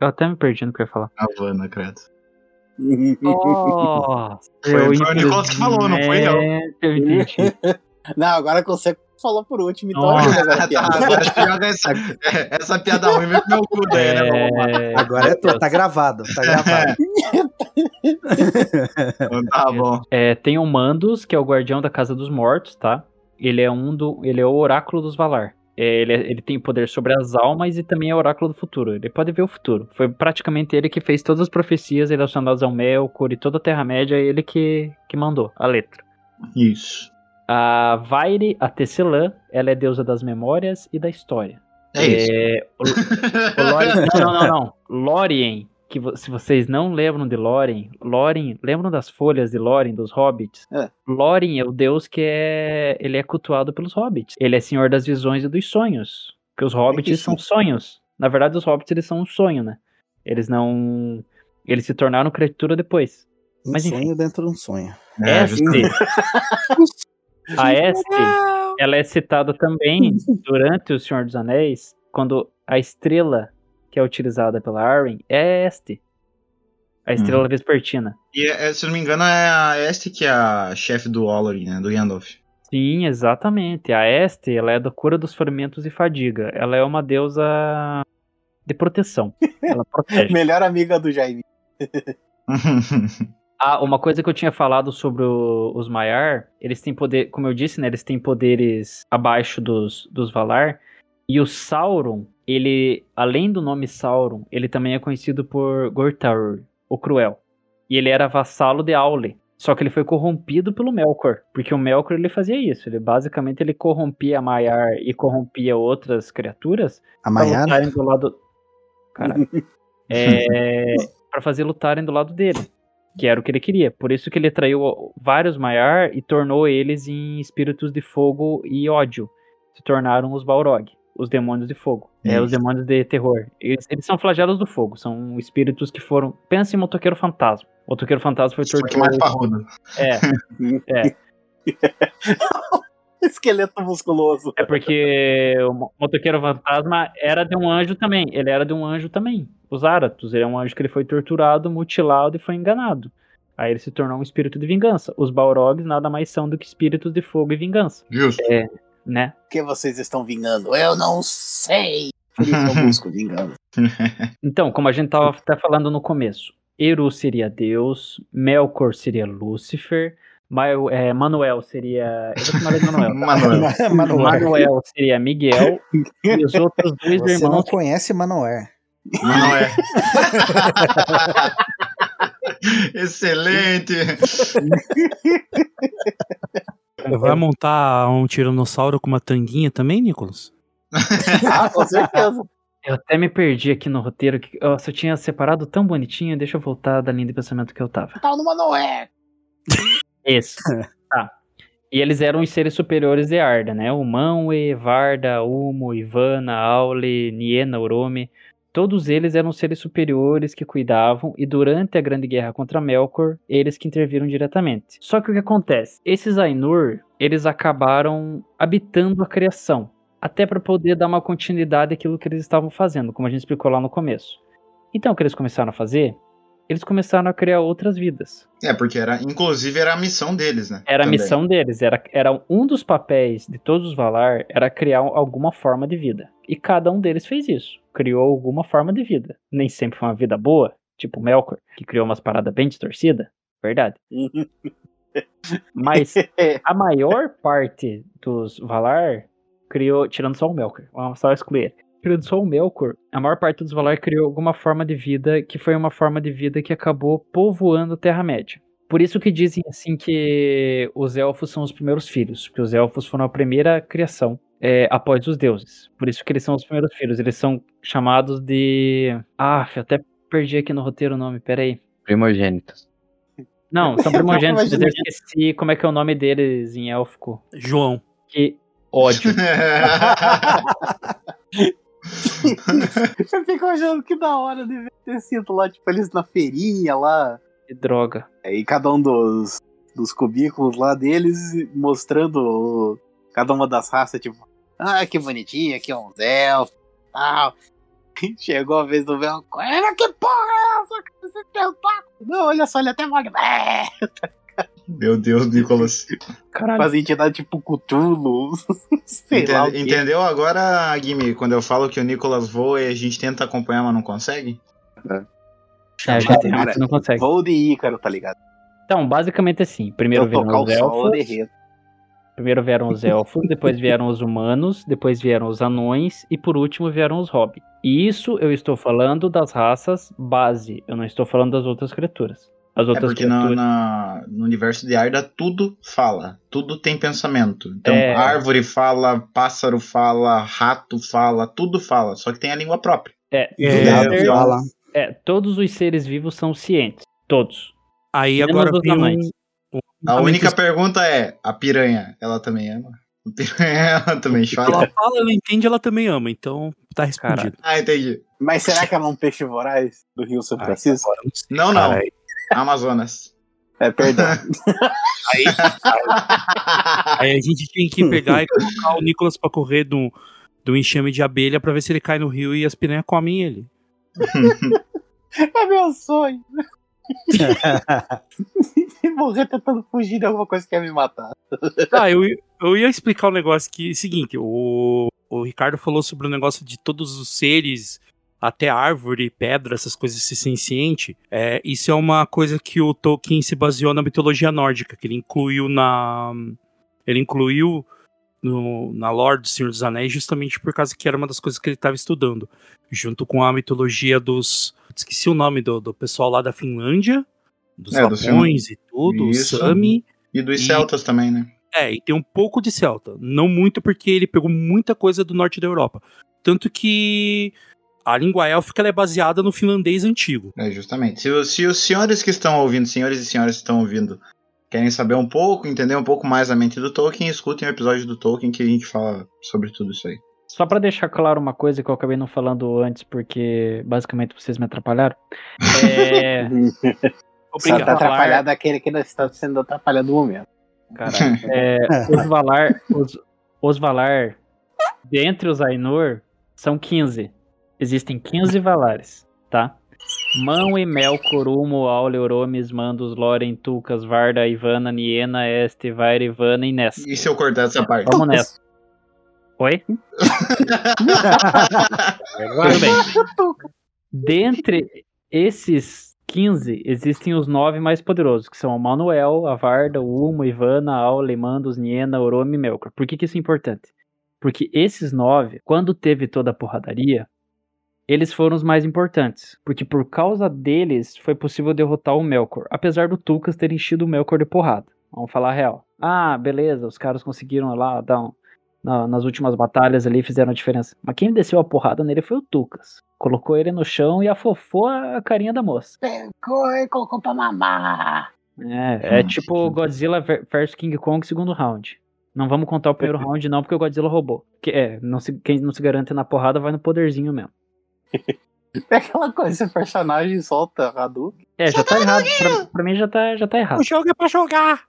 D: eu até me perdi no que eu ia falar.
A: Havana, credo.
D: Nossa,
A: Foi- o Nicolas que falou, não foi eu.
D: infelizmente, Eu entendi. (laughs)
C: Não, agora que você falou por último, então
D: Nossa.
C: ajuda agora a
A: Tá,
C: piada.
A: agora joga essa, essa piada ruim vem pro meu cu daí, né?
D: É,
B: Agora é tua, tá gravado, tá gravado. (laughs)
A: Então Tá bom.
D: é, tem o Mandos, que é o guardião da Casa dos Mortos, tá? Ele é um do. Ele é o oráculo dos Valar. É, ele, é- ele tem poder sobre as almas e também é oráculo do futuro. Ele pode ver o futuro. Foi praticamente ele que fez todas as profecias relacionadas ao Melkor e toda a Terra-média, ele que, que mandou a letra.
A: Isso.
D: A Vaire, a Tecelã, ela é deusa das memórias e da história.
A: É isso.
D: É, o, o Lórien, (laughs) não, não, não, não. Lórien, que se vocês não lembram de Lórien, Lórien, lembram das folhas de Lórien, dos hobbits?
C: É.
D: Lórien é o deus que é, ele é cultuado pelos hobbits. Ele é senhor das visões e dos sonhos. Porque os hobbits
C: isso.
D: são sonhos. Na verdade, os hobbits eles são um sonho, né? Eles não, eles se tornaram criatura depois.
B: Um
D: Mas enfim.
B: sonho dentro de um sonho.
A: É,
D: Este,
A: justamente. (laughs)
D: a Este, ela é citada também (laughs) durante o Senhor dos Anéis, quando a estrela que é utilizada pela Arwen é Este. A estrela vespertina.
A: E, é, se eu não me engano, é a Este que é a chefe do Olory, né? Do Gandalf.
D: Sim, exatamente. A Este, ela é da cura dos ferimentos e fadiga. Ela é uma deusa de proteção. (laughs) Ela protege.
C: Melhor amiga do Jaime. (laughs)
D: Ah, uma coisa que eu tinha falado sobre o- os Maiar, eles têm poder, como eu disse, né, eles têm poderes abaixo dos, dos Valar. E o Sauron, ele, além do nome Sauron, ele também é conhecido por Gortaur, o Cruel. E ele era vassalo de Aule. Só que ele foi corrompido pelo Melkor, porque o Melkor ele fazia isso. Ele basicamente ele corrompia a Maiar e corrompia outras criaturas
B: A
D: pra lutarem do lado. Caralho. (laughs) É, para fazer lutarem do lado dele, que era o que ele queria. Por isso que ele traiu vários Maiar e tornou eles em espíritos de fogo e ódio. Se tornaram os Balrog, os demônios de fogo. É, os demônios de terror. Eles, eles são flagelos do fogo, são espíritos que foram. Pensa em motoqueiro fantasma. O motoqueiro fantasma foi
A: que mais
D: torturado.
A: parrudo.
D: É, (laughs) é. (laughs)
C: Esqueleto musculoso.
D: É porque o mo- motoqueiro fantasma era de um anjo também. Ele era de um anjo também. Os Aratos. Ele é um anjo que ele foi torturado, mutilado e foi enganado. Aí ele se tornou um espírito de vingança. Os Balrogs nada mais são do que espíritos de fogo e vingança.
A: Justo.
D: né?
C: Por que vocês estão vingando? Eu não sei. Por isso eu busco vingança. (laughs)
D: Então, como a gente tava até falando no começo, Eru seria Deus, Melkor seria Lúcifer, Mael- é, Manuel seria. Eu vou chamar de Manuel. tá?
A: Manuel.
B: Manoel. (laughs)
D: Manuel seria Miguel e os outros dois
B: Você não
D: irmãos.
B: conhece Manoel. (laughs)
A: Manoel. Excelente.
E: Vai montar um tiranossauro com uma tanguinha também, Nicolas? (laughs)
C: Ah, com certeza.
D: Eu até me perdi aqui no roteiro. Que, eu tinha separado tão bonitinho. Deixa eu voltar da linha de pensamento que eu tava.
C: Tá no Manoé.
D: Isso. (laughs) tá. E eles eram os seres superiores de Arda, né? O Manwe, Varda, Umo, Ivana, Aule, Niena, Urome. Todos eles eram seres superiores que cuidavam, e durante a Grande Guerra contra Melkor, eles que interviram diretamente. Só que o que acontece? Esses Ainur, eles acabaram habitando a criação, até para poder dar uma continuidade àquilo que eles estavam fazendo, como a gente explicou lá no começo. Então, o que eles começaram a fazer? Eles começaram a criar outras vidas.
A: É, porque era, inclusive era a missão deles, né?
D: Era a
A: Também.
D: missão deles, era, era um dos papéis de todos os Valar era criar alguma forma de vida. E cada um deles fez isso, criou alguma forma de vida. Nem sempre foi uma vida boa, tipo o Melkor, que criou umas paradas bem distorcidas, verdade. (laughs) Mas a maior parte dos Valar criou, tirando só o Melkor, vamos só excluir. Só o Melkor, a maior parte dos Valar criou alguma forma de vida que foi uma forma de vida que acabou povoando a Terra-média. Por isso que dizem assim que os elfos são os primeiros filhos, porque os elfos foram a primeira criação é, após os deuses. Por isso que eles são os primeiros filhos. Eles são chamados de. Ah, eu até perdi aqui no roteiro o nome, peraí.
F: Primogênitos.
D: Não, são (laughs) primogênitos, mas eu esqueci como é que é o nome deles em élfico.
E: João.
D: Que ódio. (laughs) (laughs) (laughs)
C: Eu fico achando que da hora de ter sido lá, tipo, eles na feirinha lá.
D: Que droga.
C: Aí cada um dos, dos cubículos lá deles mostrando cada uma das raças, tipo, ah, que bonitinho, aqui é um elfos tal. (laughs) Chegou a vez do "Olha que porra é essa? Esse tentáculo? Não, olha só, ele é até magno. É,
A: Meu Deus, Nicolas.
D: Caralho.
C: Faz entidade tipo Cthulhu. (laughs) Sei
A: Entende-
C: lá
A: entendeu agora, Gimi, quando eu falo que o Nicolas voa e a gente tenta acompanhar, mas não consegue?
D: É, a gente,
C: Cara,
D: a gente não consegue.
C: Voo de Ícaro, tá ligado?
D: Então, basicamente assim. Primeiro
C: Eu
D: vieram os elfos. Primeiro vieram os elfos, depois vieram os humanos, depois vieram os anões e por último vieram os hobbits. E isso eu estou falando das raças base, eu não estou falando das outras criaturas. As
A: É
D: outras
A: porque na- na- no universo de Arda tudo fala, tudo tem pensamento. Então,
D: É.
A: árvore fala, pássaro fala, rato fala, tudo fala, só que tem a língua própria.
D: É,
E: É,
B: Fala.
D: é, todos os seres vivos são cientes. Todos.
E: Aí
D: Menos
E: agora vem um,
D: anões.
A: A única pergunta é: a piranha, ela também ama? A piranha, (laughs) ela também chora?
E: Ela fala, ela entende, ela também ama. Então tá respondido.
A: Ah, entendi.
C: Mas será que ela é um peixe voraz do Rio São
E: Ai,
C: Francisco?
E: não sei,
A: Não, não. Amazonas.
C: É, perdão. (laughs)
E: Aí, aí a gente tinha que pegar e colocar o Nicolas pra correr do, do enxame de abelha pra ver se ele cai no rio e as piranhas comem ele.
C: é meu sonho. (laughs) Morrer tentando fugir de alguma coisa que quer me matar.
E: Ah, eu, eu ia explicar um negócio que, seguinte, o, o Ricardo falou sobre o negócio de todos os seres, até árvore, pedra, essas coisas se senciente. É, isso é uma coisa que o Tolkien se baseou na mitologia nórdica, que ele incluiu na. Ele incluiu no, na lore do Senhor dos Anéis justamente por causa que era uma das coisas que ele estava estudando. Junto com a mitologia dos. Esqueci o nome do, do pessoal lá da Finlândia, dos
A: É, do
E: Lapões e tudo,
A: Isso.
E: o Sami.
A: E dos
E: E-
A: celtas também, né?
E: É, e tem um pouco de celta. Não muito, porque ele pegou muita coisa do norte da Europa. Tanto que a língua élfica ela é baseada no finlandês antigo.
A: É, justamente. Se, os- se os senhores que estão ouvindo, senhores e senhoras que estão ouvindo, querem saber um pouco, entender um pouco mais a mente do Tolkien, escutem o episódio do Tolkien que a gente fala sobre tudo isso aí.
D: Só pra deixar claro uma coisa que eu acabei não falando antes, porque basicamente vocês me atrapalharam. É. (laughs)
C: Só tá
D: Obrigado.
C: atrapalhado aquele que está sendo atrapalhado no momento.
D: Caralho. É, os Valar, os, os Valar, dentre os Ainur, são 15. Existem 15 Valares, tá? Mão e Melkor, Umo, Aule, Oromes, Mandos, Loren, Tucas, Varda, Ivana, Niena, Este, Vaira, Ivana e Ness.
A: E se eu cortar essa parte?
D: Vamos nessa. Oi? Tudo bem. Dentre esses 15, existem os nove mais poderosos, que são o Manuel, a Varda, o Umo, Ivana, Aule, Mandos, Niena, Oromi e Melkor. Por que, que isso é importante? Porque esses nove, quando teve toda a porradaria, eles foram os mais importantes. Porque por causa deles foi possível derrotar o Melkor, apesar do Tulkas ter enchido o Melkor de porrada. Vamos falar a real. Ah, beleza, os caras conseguiram lá dar um, na- nas últimas batalhas ali fizeram a diferença. Mas quem desceu a porrada nele foi o Tucas. Colocou ele no chão e afofou a carinha da moça.
C: Pegou e colocou pra mamar.
D: É, é tipo Godzilla ver- versus King Kong segundo round. Não vamos contar o primeiro (laughs) round não, porque o Godzilla roubou. Que, é, não se- quem não se garante na porrada vai no poderzinho mesmo. (laughs)
C: É aquela coisa, esse personagem solta Hadouken.
D: É, já tá errado. Pra, pra mim já tá, já tá errado.
E: O jogo é pra jogar.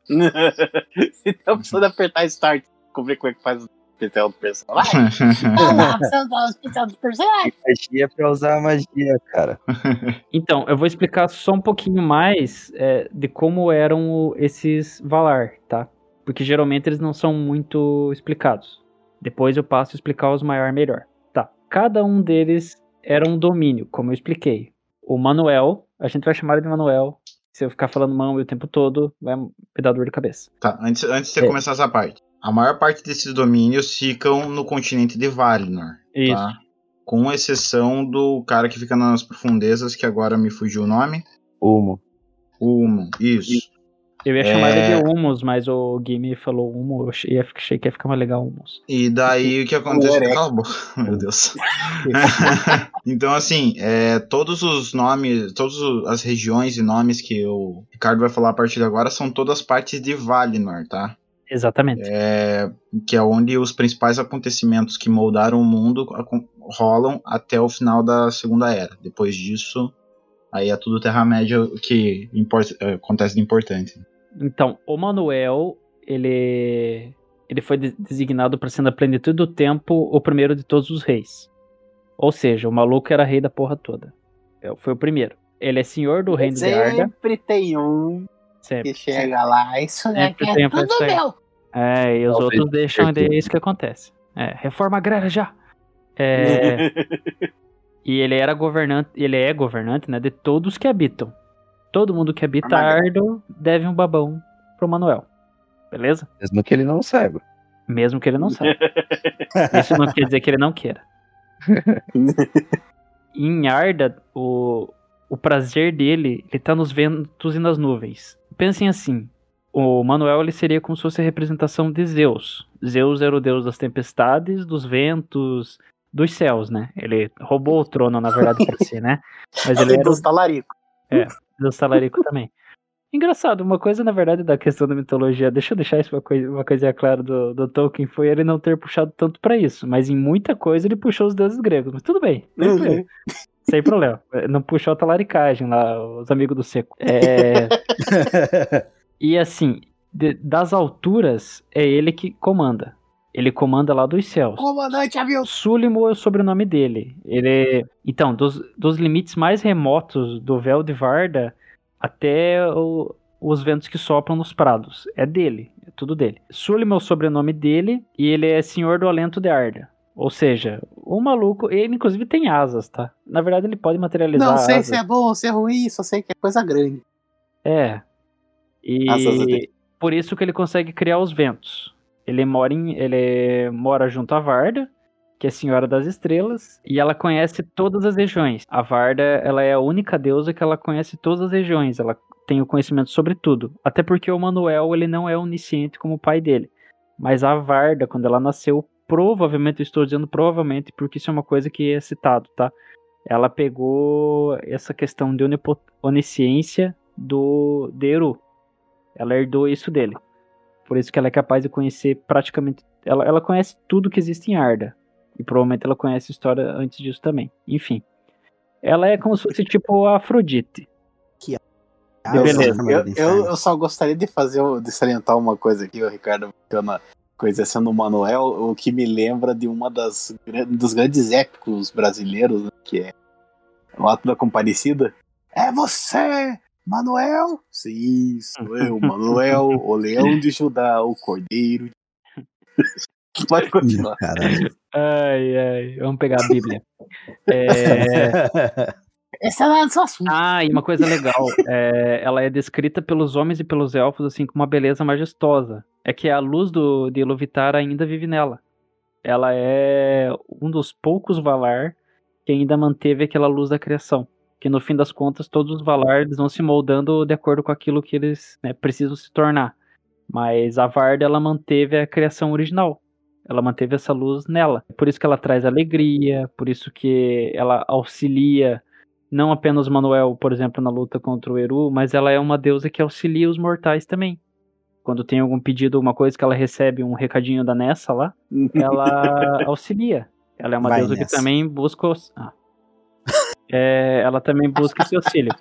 C: Tem a opção de apertar Start, descobrir como é que faz o especial do personagem. (laughs)
I: Olá, opção do especial dos personagens.
F: Magia pra usar a magia, cara. (laughs)
D: Então, eu vou explicar só um pouquinho mais é, de como eram o- esses Valar, tá? Porque geralmente eles não são muito explicados. Depois eu passo a explicar os maior melhor. Tá. Cada um deles era um domínio, como eu expliquei. O Manuel, a gente vai chamar ele de Manuel. Se eu ficar falando mão o tempo todo, vai me dar dor de cabeça.
A: Tá, antes, antes de você
D: É.
A: começar essa parte. A maior parte desses domínios ficam no continente de Valinor.
D: Isso.
A: Tá? Com exceção do cara que fica nas profundezas, que agora me fugiu o nome.
F: Umo.
A: Humo, isso.
D: Eu ia chamar
A: É.
D: ele de Humus, mas o Gimme falou Humo, eu achei, que ia ficar mais legal Humus.
A: E daí o que acontece?
C: Ereco.
A: Cala a boca, (laughs) meu Deus. (laughs) então, assim, é, todos os nomes, todas as regiões e nomes que o Ricardo vai falar a partir de agora são todas partes de Valinor, tá?
D: Exatamente.
A: É, que é onde os principais acontecimentos que moldaram o mundo rolam até o final da Segunda Era. Depois disso, aí é tudo Terra-média que importa- é, acontece de importante.
D: Então, o Manuel, ele ele foi de- designado para ser na plenitude do tempo o primeiro de todos os reis. Ou seja, o maluco era rei da porra toda. É, Foi o primeiro. Ele é senhor do reino de Arda.
C: Sempre tem um
D: Sempre.
C: que chega lá. Isso
D: Sempre
C: daqui
D: tem
C: é tudo meu.
D: É, e os
F: Talvez
D: outros deixam, e é isso que acontece. É, reforma agrária já. É, (laughs) e ele era governante, ele é governante, né, de todos que habitam. Todo mundo que habita
C: Magrelo.
D: Ardo deve um babão pro Manuel. Beleza?
F: Mesmo que ele não saiba.
D: Mesmo que ele não saiba. (laughs) Isso não quer dizer que ele não queira. (laughs) em Arda, o, o prazer dele, ele tá nos ventos e nas nuvens. Pensem assim, o Manuel ele seria como se fosse a representação de Zeus. Zeus era o deus das tempestades, dos ventos, dos céus, né? Ele roubou o trono, na verdade, pra si, né? (laughs) Mas ele era o
C: dos talarico.
D: Deus talarico também. Engraçado, uma coisa, na verdade, da questão da mitologia, deixa eu deixar isso uma, coisa, uma coisinha clara do, do Tolkien, foi ele não ter puxado tanto pra isso, mas em muita coisa ele puxou os deuses gregos, mas tudo bem, tranquilo, sem problema. Não puxou a talaricagem lá, os amigos do seco. É, (laughs) e assim, de- das alturas, é ele que comanda. Ele comanda lá dos céus.
C: Comandante avião.
D: Súlimo é o sobrenome dele. Ele, então, dos, dos limites mais remotos do véu de Varda até o- os ventos que sopram nos prados. É dele, é tudo dele. Súlimo é o sobrenome dele e ele é senhor do alento de Arda. Ou seja, o maluco, ele inclusive tem asas, tá? Na verdade ele pode materializar
C: Não sei
D: asas.
C: se é bom ou se é ruim, só sei que é coisa grande.
D: É. E
C: Asas dele.
D: por isso que ele consegue criar os ventos. Ele mora em, ele mora junto à Varda, que é Senhora das Estrelas, e ela conhece todas as regiões. A Varda, ela é a única deusa que ela conhece todas as regiões, ela tem o conhecimento sobre tudo. Até porque o Manuel, ele não é onisciente como o pai dele. Mas a Varda, quando ela nasceu, provavelmente, eu estou dizendo provavelmente, porque isso é uma coisa que é citado, tá? Ela pegou essa questão de onisciência do de. Ela herdou isso dele. Por isso que ela é capaz de conhecer praticamente. Ela, ela conhece tudo que existe em Arda. E provavelmente ela conhece a história antes disso também. Enfim. Ela é como se fosse tipo a Afrodite.
B: Ah,
C: Eu,
D: Beleza.
C: só, eu, eu, eu só gostaria de fazer, de salientar uma coisa aqui, o Ricardo menciona coisa sendo o Manuel, o que me lembra de uma das dos grandes épicos brasileiros, né, que é o Ato da Comparecida. É você, Manuel? Sim, sou eu, Manuel, o leão de Judá, o cordeiro. (laughs) Pode continuar.
B: Caralho.
D: Ai, ai, vamos pegar a Bíblia. É, (laughs)
I: Essa é a sua assunto.
D: Ah, e uma coisa legal, é, ela é descrita pelos homens e pelos elfos assim com uma beleza majestosa. É que a luz do, de Iluvatar ainda vive nela. Ela é um dos poucos Valar que ainda manteve aquela luz da criação. Que no fim das contas todos os Valar eles vão se moldando de acordo com aquilo que eles né, precisam se tornar. Mas a Varda ela manteve a criação original. Ela manteve essa luz nela. Por isso que ela traz alegria, por isso que ela auxilia não apenas Manuel, por exemplo, na luta contra o Eru, mas ela é uma deusa que auxilia os mortais também. Quando tem algum pedido, alguma coisa que ela recebe um recadinho da Nessa lá, ela (laughs) auxilia. Ela é uma
B: Vai,
D: deusa
B: Nessa.
D: que também busca. os- Ah. É, ela também busca esse auxílio.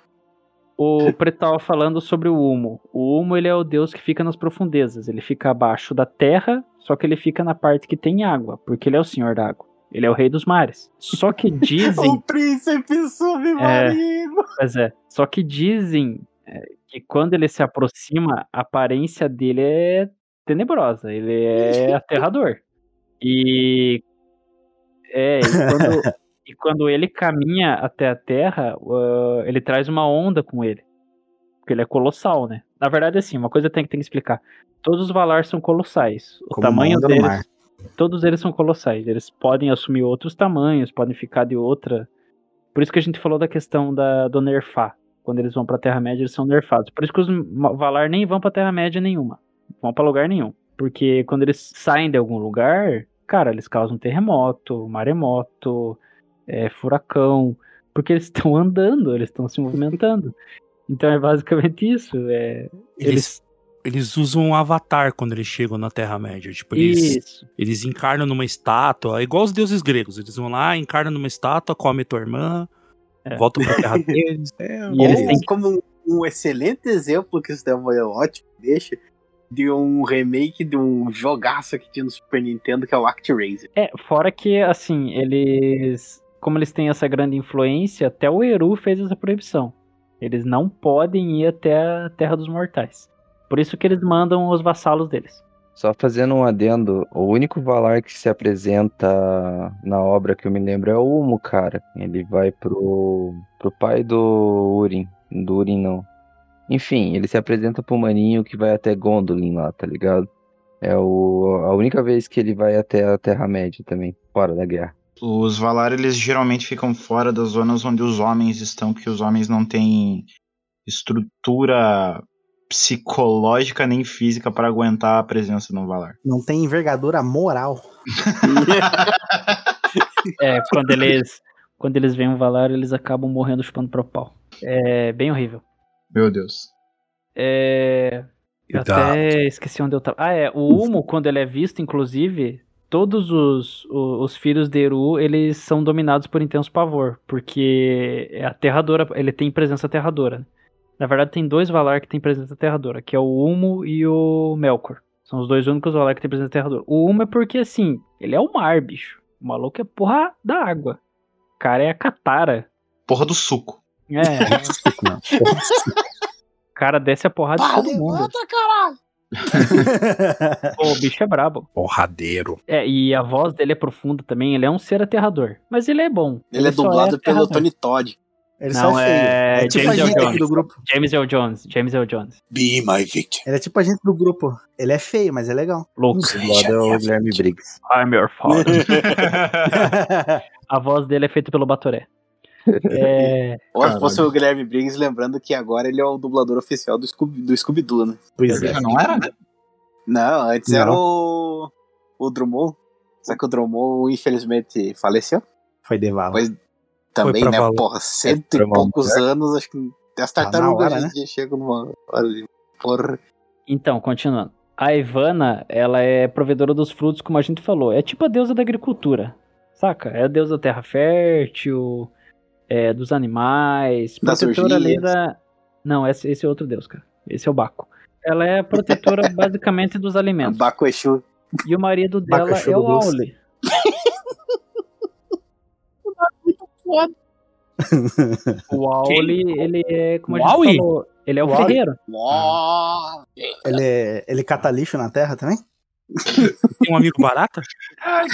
D: O estava falando sobre o Humo. O Humo ele é o deus que fica nas profundezas. Ele fica abaixo da terra, só que ele fica na parte que tem água, porque ele é o senhor da água. Ele é o rei dos mares. Só que (laughs) dizem.
C: O príncipe submarino.
D: Pois é. Só que dizem é, que quando ele se aproxima, a aparência dele é tenebrosa. Ele é (laughs) aterrador. E. É, e quando, e quando ele caminha até a Terra, uh, ele traz uma onda com ele. Porque ele é colossal, né? Na verdade, assim, uma coisa tem que, tem que explicar. Todos os Valar são colossais. O
B: Como
D: tamanho deles. Todos eles são colossais. Eles podem assumir outros tamanhos, podem ficar de outra. Por isso que a gente falou da questão da, do nerfar. Quando eles vão pra Terra-média, eles são nerfados. Por isso que os Valar nem vão pra Terra-média nenhuma. Vão pra lugar nenhum. Porque quando eles saem de algum lugar, cara, eles causam terremoto, maremoto, é, furacão. Porque eles (laughs) estão andando, eles estão se movimentando. Então é basicamente isso. É,
E: Eles, eles usam um avatar quando eles chegam na Terra-média. Tipo, eles,
D: Isso.
E: eles encarnam numa estátua, igual os deuses gregos. Eles vão lá, encarnam numa estátua, come tua irmã,
D: É.
E: voltam pra terra (laughs) deles. É,
D: E eles têm
C: como um, um excelente exemplo que isso foi ótimo, deixa, de um remake de um jogaço que tinha no Super Nintendo, que é o ActRaiser.
D: É, fora que, assim, eles. Como eles têm essa grande influência, até o Eru fez essa proibição. Eles não podem ir até a Terra dos Mortais. Por isso que eles mandam os vassalos deles.
F: Só fazendo um adendo, o único Valar que se apresenta na obra que eu me lembro é o Humo, cara. Ele vai pro, pro pai do Urim. Do Urim, não. Enfim, ele se apresenta pro maninho que vai até Gondolin lá, tá ligado? É o, a única vez que ele vai até a Terra-média também, fora da guerra.
A: Os Valar, eles geralmente ficam fora das zonas onde os homens estão, porque os homens não têm estrutura psicológica nem física para aguentar a presença no Valar.
B: Não tem envergadura moral. (laughs)
D: É, quando eles. Quando eles veem um Valar, eles acabam morrendo chupando pro pau. É bem horrível.
A: Meu Deus.
D: É. Eu até esqueci onde eu tava. Ah, é. O Humo, quando ele é visto, inclusive, todos os, o- os, filhos de Eru, eles são dominados por intenso pavor. Porque é aterradora, ele tem presença aterradora. Na verdade, tem dois Valar que tem presença aterradora, que é o Humo e o Melkor. São os dois únicos Valar que tem presença aterradora. O Humo é porque, assim, ele é o mar, bicho. O maluco é porra da água. O cara é a Katara.
A: Porra do suco.
D: É,
B: Não.
D: o cara desce a porrada de todo mundo. Pô, (laughs) o bicho é brabo.
E: Porradeiro.
D: É, e a voz dele é profunda também. Ele é um ser aterrador. Mas ele é bom.
C: Ele é
D: só
C: dublado pelo
D: aterrador.
C: Tony Todd.
B: Ele
D: Não,
B: só é feio.
D: é
B: É tipo
D: James
B: a
D: Earl
B: gente aqui
D: Jones.
B: do grupo.
D: James L. Jones. James L. Jones.
J: Be my victim.
B: Ele é tipo a gente do grupo. Ele é feio, mas é legal.
D: Louco.
F: É o Guilherme Briggs.
D: I'm your father. (laughs) (laughs) a voz dele é feita pelo Batoré. É, (laughs)
C: Ou se fosse o Guilherme Briggs, lembrando que agora ele é o dublador oficial do Scooby- do Scooby-Doo, né?
B: pois é.
A: Já não era?
C: Não, antes
B: Não.
C: era o, o Drummond. Só que o Drummond, infelizmente, faleceu.
B: Foi de vala.
C: Pois também, né?
E: Vala.
C: Porra, cento
F: pra
C: e poucos anos, acho que até as
B: Tá
C: tartarugas em dia chegam numa. Porra.
D: Então, continuando. A Ivana, ela é provedora dos frutos, como a gente falou. É tipo a deusa da agricultura. Saca? É a deusa da terra fértil, é, dos animais,
C: Das
D: protetora ali
C: orgias.
D: da. Não, esse, esse é outro deus, cara. Esse é o Baco. Ela é a protetora (laughs) basicamente dos alimentos.
C: Baco Exu.
D: E o marido dela
B: Baco
D: é o
B: do doce.
D: Aule. (laughs) O Aule, ele é, como a
E: O
D: gente falou, ele é o,
B: O Aui?
D: ferreiro.
C: Uau!
B: Ele, ele cata lixo na terra também?
E: Tem um amigo barata? (laughs)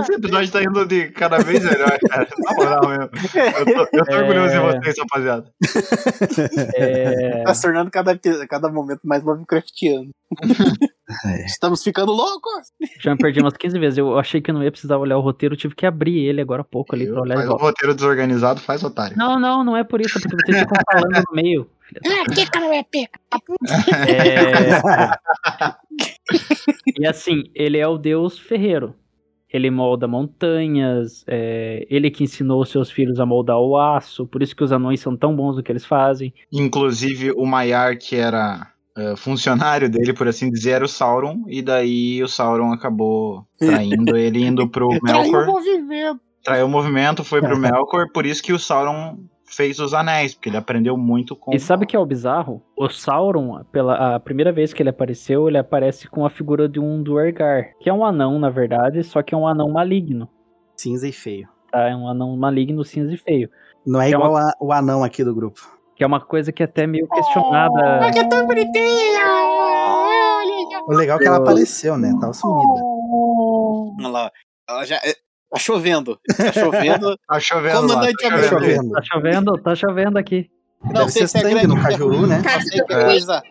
A: Esse episódio tá indo de cada vez melhor, cara. Na moral mesmo. Eu tô, eu tô
D: É.
A: orgulhoso de vocês, rapaziada.
D: É,
C: Tá se tornando cada, cada momento mais Lovecraftiano. (laughs)
B: É.
C: Estamos ficando loucos!
D: já me perdi umas 15 vezes. Eu achei que eu não ia precisar olhar o roteiro, eu tive que abrir ele agora há pouco ali pra olhar de
A: o roteiro desorganizado, faz otário.
D: Não, não, não é por isso, é porque vocês ficam falando no meio.
I: Ah, pica não é pica.
D: É... (laughs) (laughs) e assim, ele é o deus ferreiro. Ele molda montanhas, é, ele que ensinou seus filhos a moldar o aço, por isso que os anões são tão bons no que eles fazem.
A: Inclusive, o Maiar, que era eh, funcionário dele, por assim dizer, era o Sauron. E daí o Sauron acabou (laughs) traindo ele, indo pro
C: Traiu o
A: Melkor.
C: movimento!
A: Traiu o movimento, foi pro (laughs) Melkor. Por isso que o Sauron fez os anéis, porque ele aprendeu muito com.
D: E sabe o que é o bizarro? O Sauron, pela a primeira vez que ele apareceu, ele aparece com a figura de um Duergar, que é um anão, na verdade, só que é um anão maligno.
B: Cinza e feio.
D: Tá? É um anão maligno, cinza e feio.
B: Não é
D: Que é
B: igual a- o anão aqui do grupo.
D: Que é uma coisa que é até meio questionada.
I: que é tão bonitinha.
B: O legal é que ela apareceu, né? Tava sumida.
C: Olha lá. Ela já. Tá chovendo. Tá chovendo. (laughs)
A: Tá chovendo lá, tá chovendo.
B: Chovendo.
D: Tá chovendo, tá chovendo aqui.
C: Não
B: Deve
C: sei se é grande.
B: no Cajuru, né?
C: Que
A: É.
C: coisa.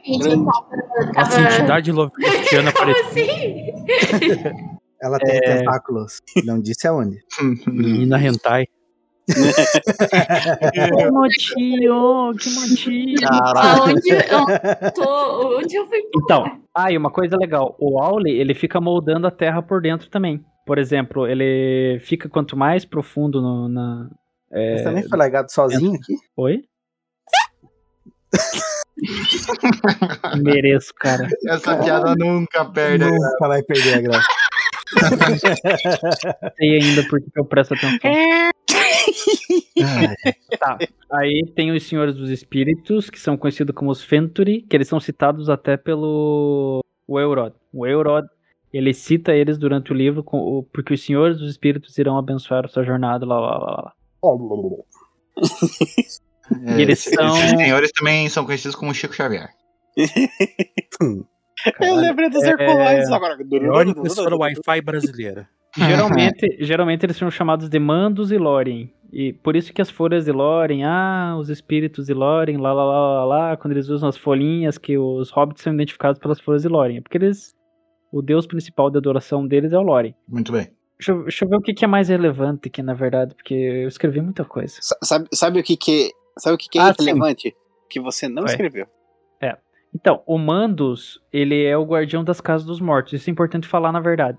E: Nossa entidade Lovecraftiana
I: Como
E: apareceu.
I: assim? (laughs)
B: Ela tem
D: É.
B: tentáculos. Não disse aonde.
E: Menina hentai. (laughs)
D: Que motinho, que motinho.
I: Aonde eu tô? Onde eu fui?
D: Então, ah, e uma coisa legal, o Auli, ele fica moldando a terra por dentro também. Por exemplo, ele fica quanto mais profundo no, na... é,
B: Você também foi largado sozinho aqui?
D: Oi? Mereço, cara.
A: Essa piada nunca perde.
B: Nunca vai perder a graça. (laughs)
D: Sei ainda porque eu presto atenção.
B: Ai,
D: Tá. Aí tem os Senhores dos Espíritos, que são conhecidos como os Fenturi, que eles são citados até pelo o Eurod. O Eurod, ele cita eles durante o livro, com o- porque os Senhores dos Espíritos irão abençoar a sua jornada, lá, lá, lá, lá.
A: É,
D: eles são-
A: esses senhores também são conhecidos como Chico Xavier. (laughs)
C: Eu lembrei dos
D: É.
C: Herculóides agora.
E: Melhor impressora Wi-Fi brasileira.
D: Geralmente, (laughs) geralmente eles são chamados de Mandos e Lórien. E por isso que as folhas de Lórien, ah, os espíritos de Lórien, lá, lá, lá, lá, lá, quando eles usam as folhinhas, que os hobbits são identificados pelas folhas de Lórien. É Porque eles, o deus principal de adoração deles é o Lórien.
A: Muito bem.
D: Deixa, eu- deixa eu ver o que, que é mais relevante aqui, na verdade, porque eu escrevi muita coisa.
C: Sa- Sabe, sabe o que que sabe o que que é
D: Ah, sim.
C: relevante? Que você não escreveu.
D: Então, o Mandos, ele é o guardião das casas dos mortos. Isso é importante falar, na verdade.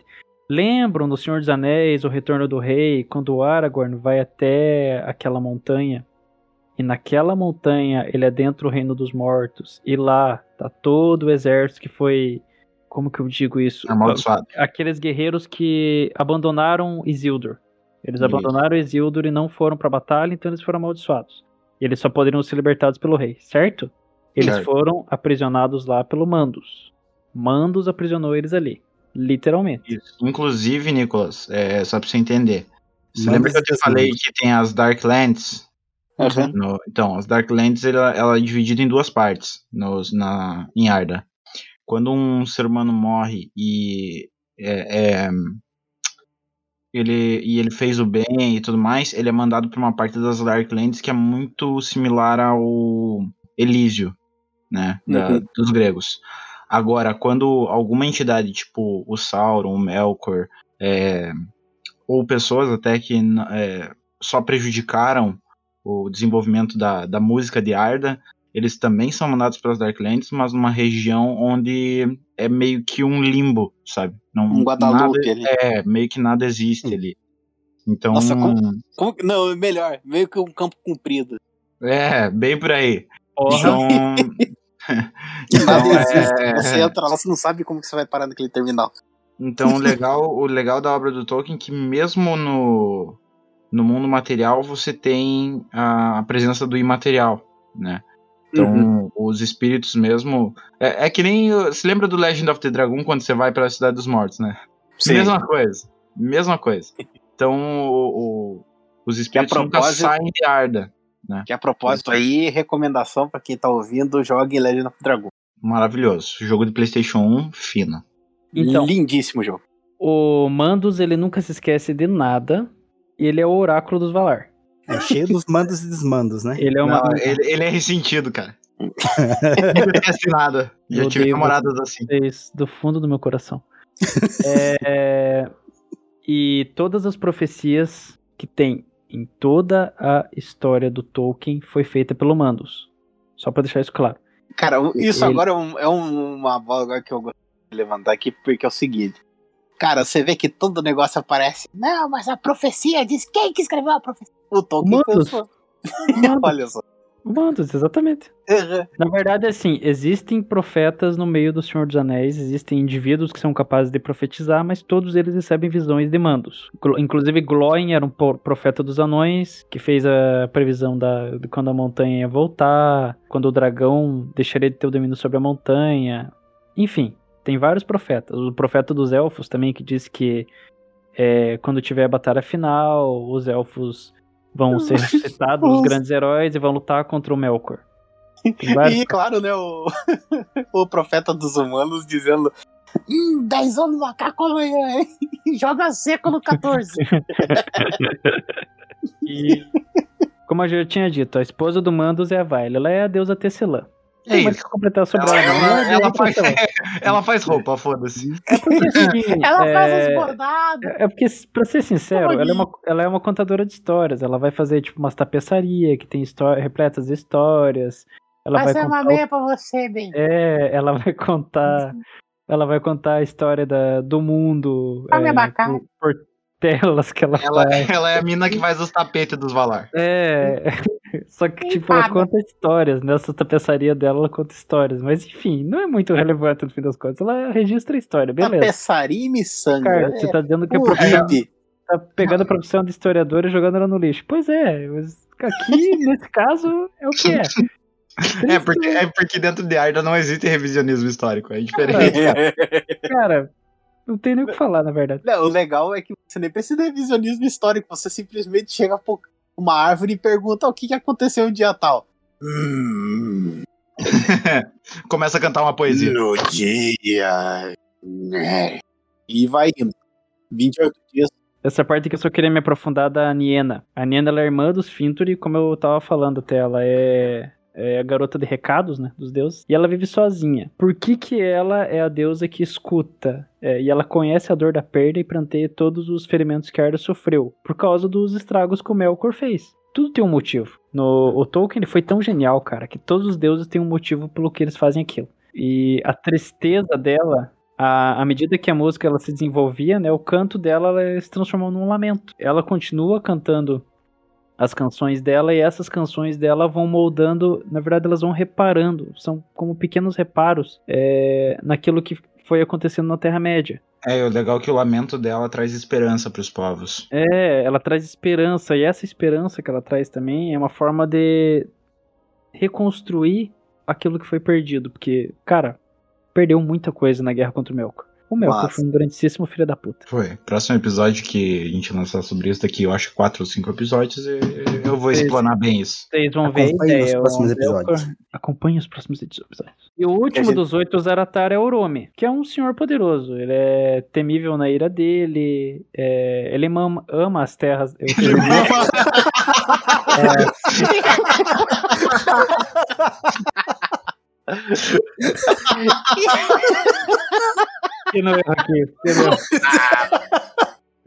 D: Lembram do Senhor dos Anéis, o Retorno do Rei, quando o Aragorn vai até aquela montanha? E naquela montanha ele adentra o Reino dos Mortos. E lá tá todo o exército que foi. Como que eu digo isso?
A: Amaldiçoado.
D: Aqueles guerreiros que abandonaram Isildur. Eles
A: Isso.
D: abandonaram Isildur e não foram pra batalha, então eles foram amaldiçoados. E eles só poderiam ser libertados pelo rei, certo? Eles
A: Certo.
D: foram aprisionados lá pelo Mandos. Mandos aprisionou eles ali. Literalmente.
A: Isso. Inclusive, Nicolas, é, só pra você entender. Você lembra que eu te
B: esses
A: falei que tem as Darklands?
C: Aham.
A: No- então, as Darklands ela, ela é dividida em duas partes nos, na, em Arda. Quando um ser humano morre e é, é, ele, e ele fez o bem e tudo mais, ele é mandado para uma parte das Darklands que é muito similar ao Elísio, né, da-
C: Uhum.
A: dos gregos. Agora, quando alguma entidade, tipo o Sauron, o Melkor, é, ou pessoas até que é, só prejudicaram o desenvolvimento da, da música de Arda, eles também são mandados pelas Darklands, mas numa região onde é meio que um limbo, sabe? Não,
C: Um Guadalupe
A: nada,
C: ali.
A: É, meio que nada existe ali. Então,
C: Nossa, Como que- não, melhor, meio que um campo comprido.
A: é, bem por aí. Então, (laughs) (laughs)
C: Nada
A: então,
C: existe.
A: é,
C: Você entra lá, você não sabe como que você vai parar naquele terminal.
A: Então, o (laughs) legal, o legal da obra do Tolkien é que mesmo no, no mundo material você tem a, a presença do imaterial, né? Então,
C: Uhum.
A: os espíritos mesmo... É, é que nem... Se lembra do Legend of the Dragon quando você vai para a Cidade dos Mortos, né?
C: Sim.
A: Mesma coisa. Mesma coisa. (laughs) Então, o- o- os espíritos nunca saem de Arda.
C: Que a propósito aí, recomendação pra quem tá ouvindo, jogue Legend of Dragon.
A: Maravilhoso. Jogo de Playstation 1, fino.
D: Então,
C: Lindíssimo jogo.
D: o Mandos, ele nunca se esquece de nada. E ele é o oráculo dos Valar.
B: É cheio dos mandos e desmandos, né?
D: Ele é uma.
A: Não, ele, ele é ressentido, cara. (laughs) Nunca nada. Já
D: Eu
A: tive namoradas assim.
D: do fundo do meu coração. É, e todas as profecias que tem em toda a história do Tolkien foi feita pelo Mandos. Só pra deixar isso claro.
C: Cara, isso
D: Ele-
C: agora é, um- é um- uma bola que eu gosto de levantar aqui, porque é o seguinte. Cara, você vê que todo negócio aparece. Não, mas a profecia diz quem que escreveu a profecia? O Tolkien
D: Mandos.
C: pensou.
D: Mandos, (laughs)
C: Olha só.
D: Mandos, exatamente.
C: Uhum.
D: Na verdade, assim, existem profetas no meio do Senhor dos Anéis, existem indivíduos que são capazes de profetizar, mas todos eles recebem visões de mandos. Inclusive, Glóin era um profeta dos anões, que fez a previsão da, de quando a montanha ia voltar, quando o dragão deixaria de ter o domínio sobre a montanha. Enfim, tem vários profetas. O profeta dos elfos também, que diz que é, quando tiver a batalha final, os elfos vão ser ressuscitados, (laughs) os grandes heróis, e vão lutar contra o Melkor.
C: E claro, né, o, (laughs) o profeta dos humanos dizendo. Hum, 10 anos no macaco amanhã, hein? (laughs) Joga seco no 14.
D: E, como eu já tinha dito, a esposa do Mandos é a Vaile. Ela é a deusa Tecelã.
A: É
D: Tem mais que completar sobre
A: Ela,
D: ela.
A: ela-
D: Ela é
A: faz,
D: Tecelã. (laughs)
A: ela faz roupa, foda-se.
D: É porque, assim, (laughs)
C: Ela faz
D: é,
C: os bordados.
D: é porque, pra ser sincero, ela é, uma, ela é uma contadora de histórias. Ela vai fazer, tipo, umas tapeçaria que tem história, repletas de histórias. Ela vai contar o-
C: pra você, bem.
D: É, ela vai contar. Ela vai contar a história da, do mundo.
C: Come
D: é, por, por telas que ela,
A: Ela,
D: faz.
A: ela é a mina que faz os tapetes dos Valar.
D: É. (laughs) Só que, tipo, ela
C: Fada.
D: conta histórias. Nessa tapeçaria dela, ela conta histórias. Mas, enfim, não é muito relevante no fim das contas. Ela registra a história, beleza.
C: Tapeçaria e miçanga.
D: Cara, você tá dizendo que
C: o
D: profissão, tá pegando a profissão de historiador e jogando ela no lixo. Pois é, mas aqui, (laughs) nesse caso, é o que é. (laughs)
A: É porque, é porque dentro de Arda não existe revisionismo histórico, é diferente.
D: Cara, não tem nem o que falar, na verdade.
C: Não, o legal é que você nem precisa de revisionismo histórico, você simplesmente chega pra uma árvore e pergunta o que, que aconteceu no dia tal. Hum, (laughs)
A: Começa a cantar uma poesia.
C: no dia. né? E vai indo. 28 dias.
D: Essa parte que eu só queria me aprofundar da Niena. A Niena ela é irmã dos Finturi, como eu tava falando até. Ela é, é a garota de recados, né? Dos deuses. E ela vive sozinha. Por que que ela é a deusa que escuta? É, e ela conhece a dor da perda e pranteia todos os ferimentos que Arda sofreu. Por causa dos estragos que o Melkor fez. Tudo tem um motivo. No, o Tolkien ele foi tão genial, cara, que todos os deuses têm um motivo pelo que eles fazem aquilo. E a tristeza dela à, medida que a música ela se desenvolvia, né, o canto dela ela se transformou num lamento. Ela continua cantando as canções dela e essas canções dela vão moldando, na verdade elas vão reparando, são como pequenos reparos é, naquilo que foi acontecendo na Terra-média.
A: É, o legal é que o lamento dela traz esperança pros povos.
D: É, ela traz esperança e essa esperança que ela traz também é uma forma de reconstruir aquilo que foi perdido, porque, cara, perdeu muita coisa na guerra contra o Melkor. O Melkor
C: Massa.
D: foi um grandíssimo filho da puta.
A: Foi. Próximo episódio que a gente lançar sobre isso daqui, eu acho quatro ou cinco episódios, e eu vou
D: Isso.
A: explanar bem isso.
D: Vocês vão ver a
B: Acompanhe os
D: ideia. o
B: próximos episódios.
D: Acompanhe os próximos episódios. E o último
C: gente-
D: dos oito Zaratar é Oromi, que é um senhor poderoso. Ele é temível na ira dele. é, ele ama, ama as terras. Eu Que (laughs) (laughs) não erro aqui. Que não erro.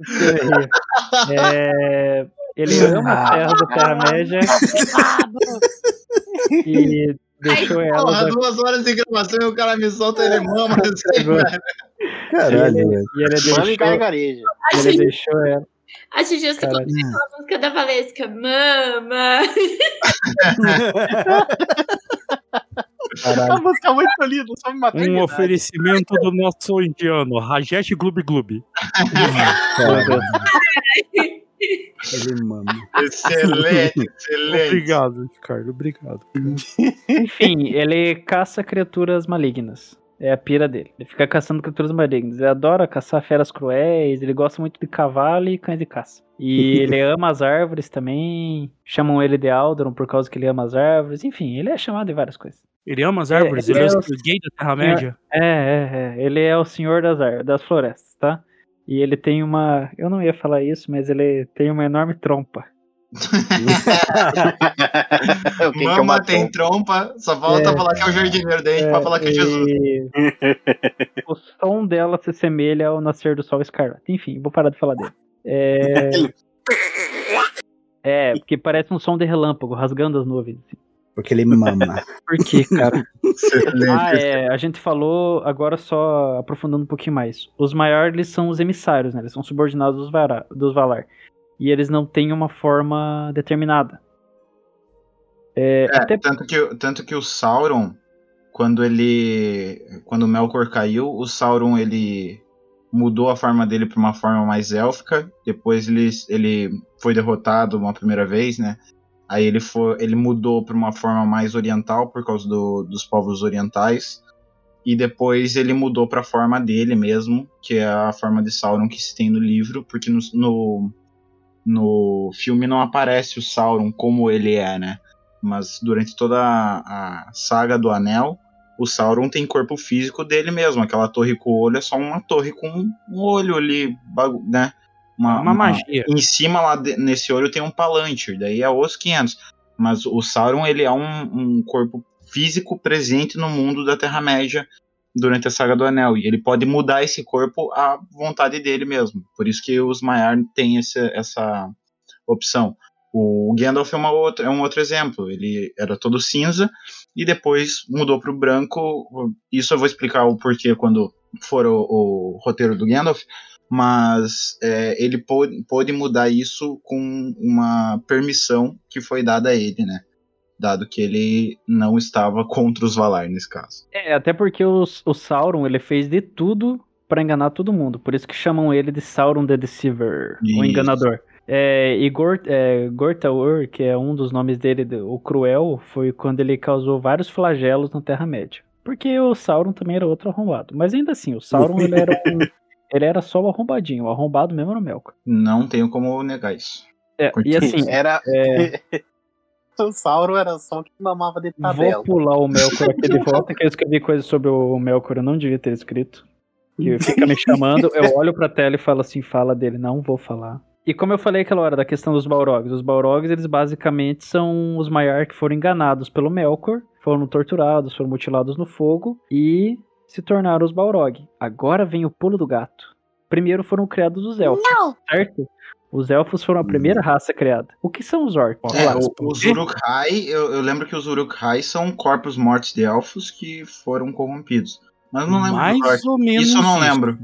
D: Que eu errei. É, ele ama as terras da Terra-média e deixou elas.
A: Porra, duas horas de gravação e o cara me solta ele mama assim, (laughs) velho.
B: Caralho,
D: e ele, e ele deixou.
G: Acho,
D: ele deixou ela.
G: acho justo
D: Caralho.
G: colocar aquela música da Valesca. Mama. (laughs) (laughs)
C: A
D: Caralho.
C: música é muito linda, só me matou.
E: Um oferecimento do nosso indiano, Rajesh Gloob Gloob.
A: Excelente, excelente.
E: Obrigado, Ricardo, obrigado. (laughs)
D: Enfim, ele caça criaturas malignas. É a pira dele. Ele fica caçando criaturas malignas. Ele adora caçar feras cruéis, ele gosta muito de cavalo e cães de caça. E (laughs) ele ama as árvores também. Chamam ele de Alderon por causa que ele ama as árvores. Enfim, ele é chamado de várias coisas.
E: Ele ama as árvores,
D: ele
E: ele, é,
D: é
E: o
D: o-
E: gay da Terra-média.
D: É, é, é. Ele é o senhor das, das florestas, tá? E ele tem uma. Eu não ia falar isso, mas ele tem uma enorme trompa. (laughs)
C: Quem que é
A: Mama
C: uma
A: tem trompa, só falta
D: É.
A: falar que é o jardineiro daí, pra falar que é Jesus.
D: E (laughs) o som dela se assemelha ao nascer do sol escarlate. Enfim, vou parar de falar dele. É, (laughs) é porque parece um som de relâmpago, rasgando as nuvens. assim.
B: Porque ele mama. (laughs)
D: Por quê, cara? Ah, é. A gente falou, agora só aprofundando um pouquinho mais. Os maiores são os emissários, né? Eles são subordinados dos, Vara- dos Valar. E eles não têm uma forma determinada. É,
A: É,
D: até
A: tanto, que, tanto que o Sauron, quando ele. Quando o Melkor caiu, o Sauron ele mudou a forma dele para uma forma mais élfica. Depois ele, ele foi derrotado uma primeira vez, né? Aí ele, foi, ele mudou para uma forma mais oriental por causa do- dos povos orientais. E depois ele mudou para a forma dele mesmo, que é a forma de Sauron que se tem no livro, porque no, no, no filme não aparece o Sauron como ele é, né? Mas durante toda a, a saga do Anel, o Sauron tem corpo físico dele mesmo. Aquela torre com o olho é só uma torre com um olho ali, né?
E: Uma magia.
A: Em cima lá de- nesse olho tem um Palantir, daí é os 500. Mas o Sauron ele é um, um corpo físico presente no mundo da Terra-média durante a saga do Anel. E ele pode mudar esse corpo à vontade dele mesmo. Por isso que os Maiar têm essa, essa opção. O Gandalf é, uma outra, é um outro exemplo. Ele era todo cinza e depois mudou para o branco. Isso eu vou explicar o porquê quando for o, o roteiro do Gandalf. Mas é, ele pôde, pôde mudar isso com uma permissão que foi dada a ele, né? Dado que ele não estava (laughs) contra os Valar nesse caso.
D: É, até porque o, o Sauron, ele fez de tudo pra enganar todo mundo. Por isso que chamam ele de Sauron the Deceiver, o
A: Isso.
D: enganador. É, e Gor, é, Gortaur, que é um dos nomes dele, o Cruel, foi quando ele causou vários flagelos na Terra-média. Porque o Sauron também era outro arrombado. Mas ainda assim, o Sauron ele era, (laughs) um- ele era só o arrombadinho. O arrombado mesmo era o Melkor.
A: Não tenho como negar isso.
D: É, e assim,
C: Era.
D: é, (laughs)
C: o Sauron era só o que mamava de tabela.
D: Vou pular o Melkor aqui de (laughs) volta, que eu escrevi coisas sobre o Melkor, eu não devia ter escrito. Que fica me chamando, eu (laughs) olho pra tela e falo assim, fala dele, não vou falar. E como eu falei aquela hora da questão dos Balrogs, os Balrogs, eles basicamente são os Maiar que foram enganados pelo Melkor, foram torturados, foram mutilados no fogo e se tornaram os Balrog. Agora vem o pulo do gato. Primeiro foram criados os elfos,
I: Não.
D: certo? Os elfos foram a primeira raça criada. O que são os orcs?
A: É, o- os Uruk-hai, eu, eu lembro que os Uruk-hai são corpos mortos de elfos que foram corrompidos. Mas eu não lembro
E: Mais
A: dos orcs.
E: ou menos
A: Isso eu não
E: isso.
A: lembro.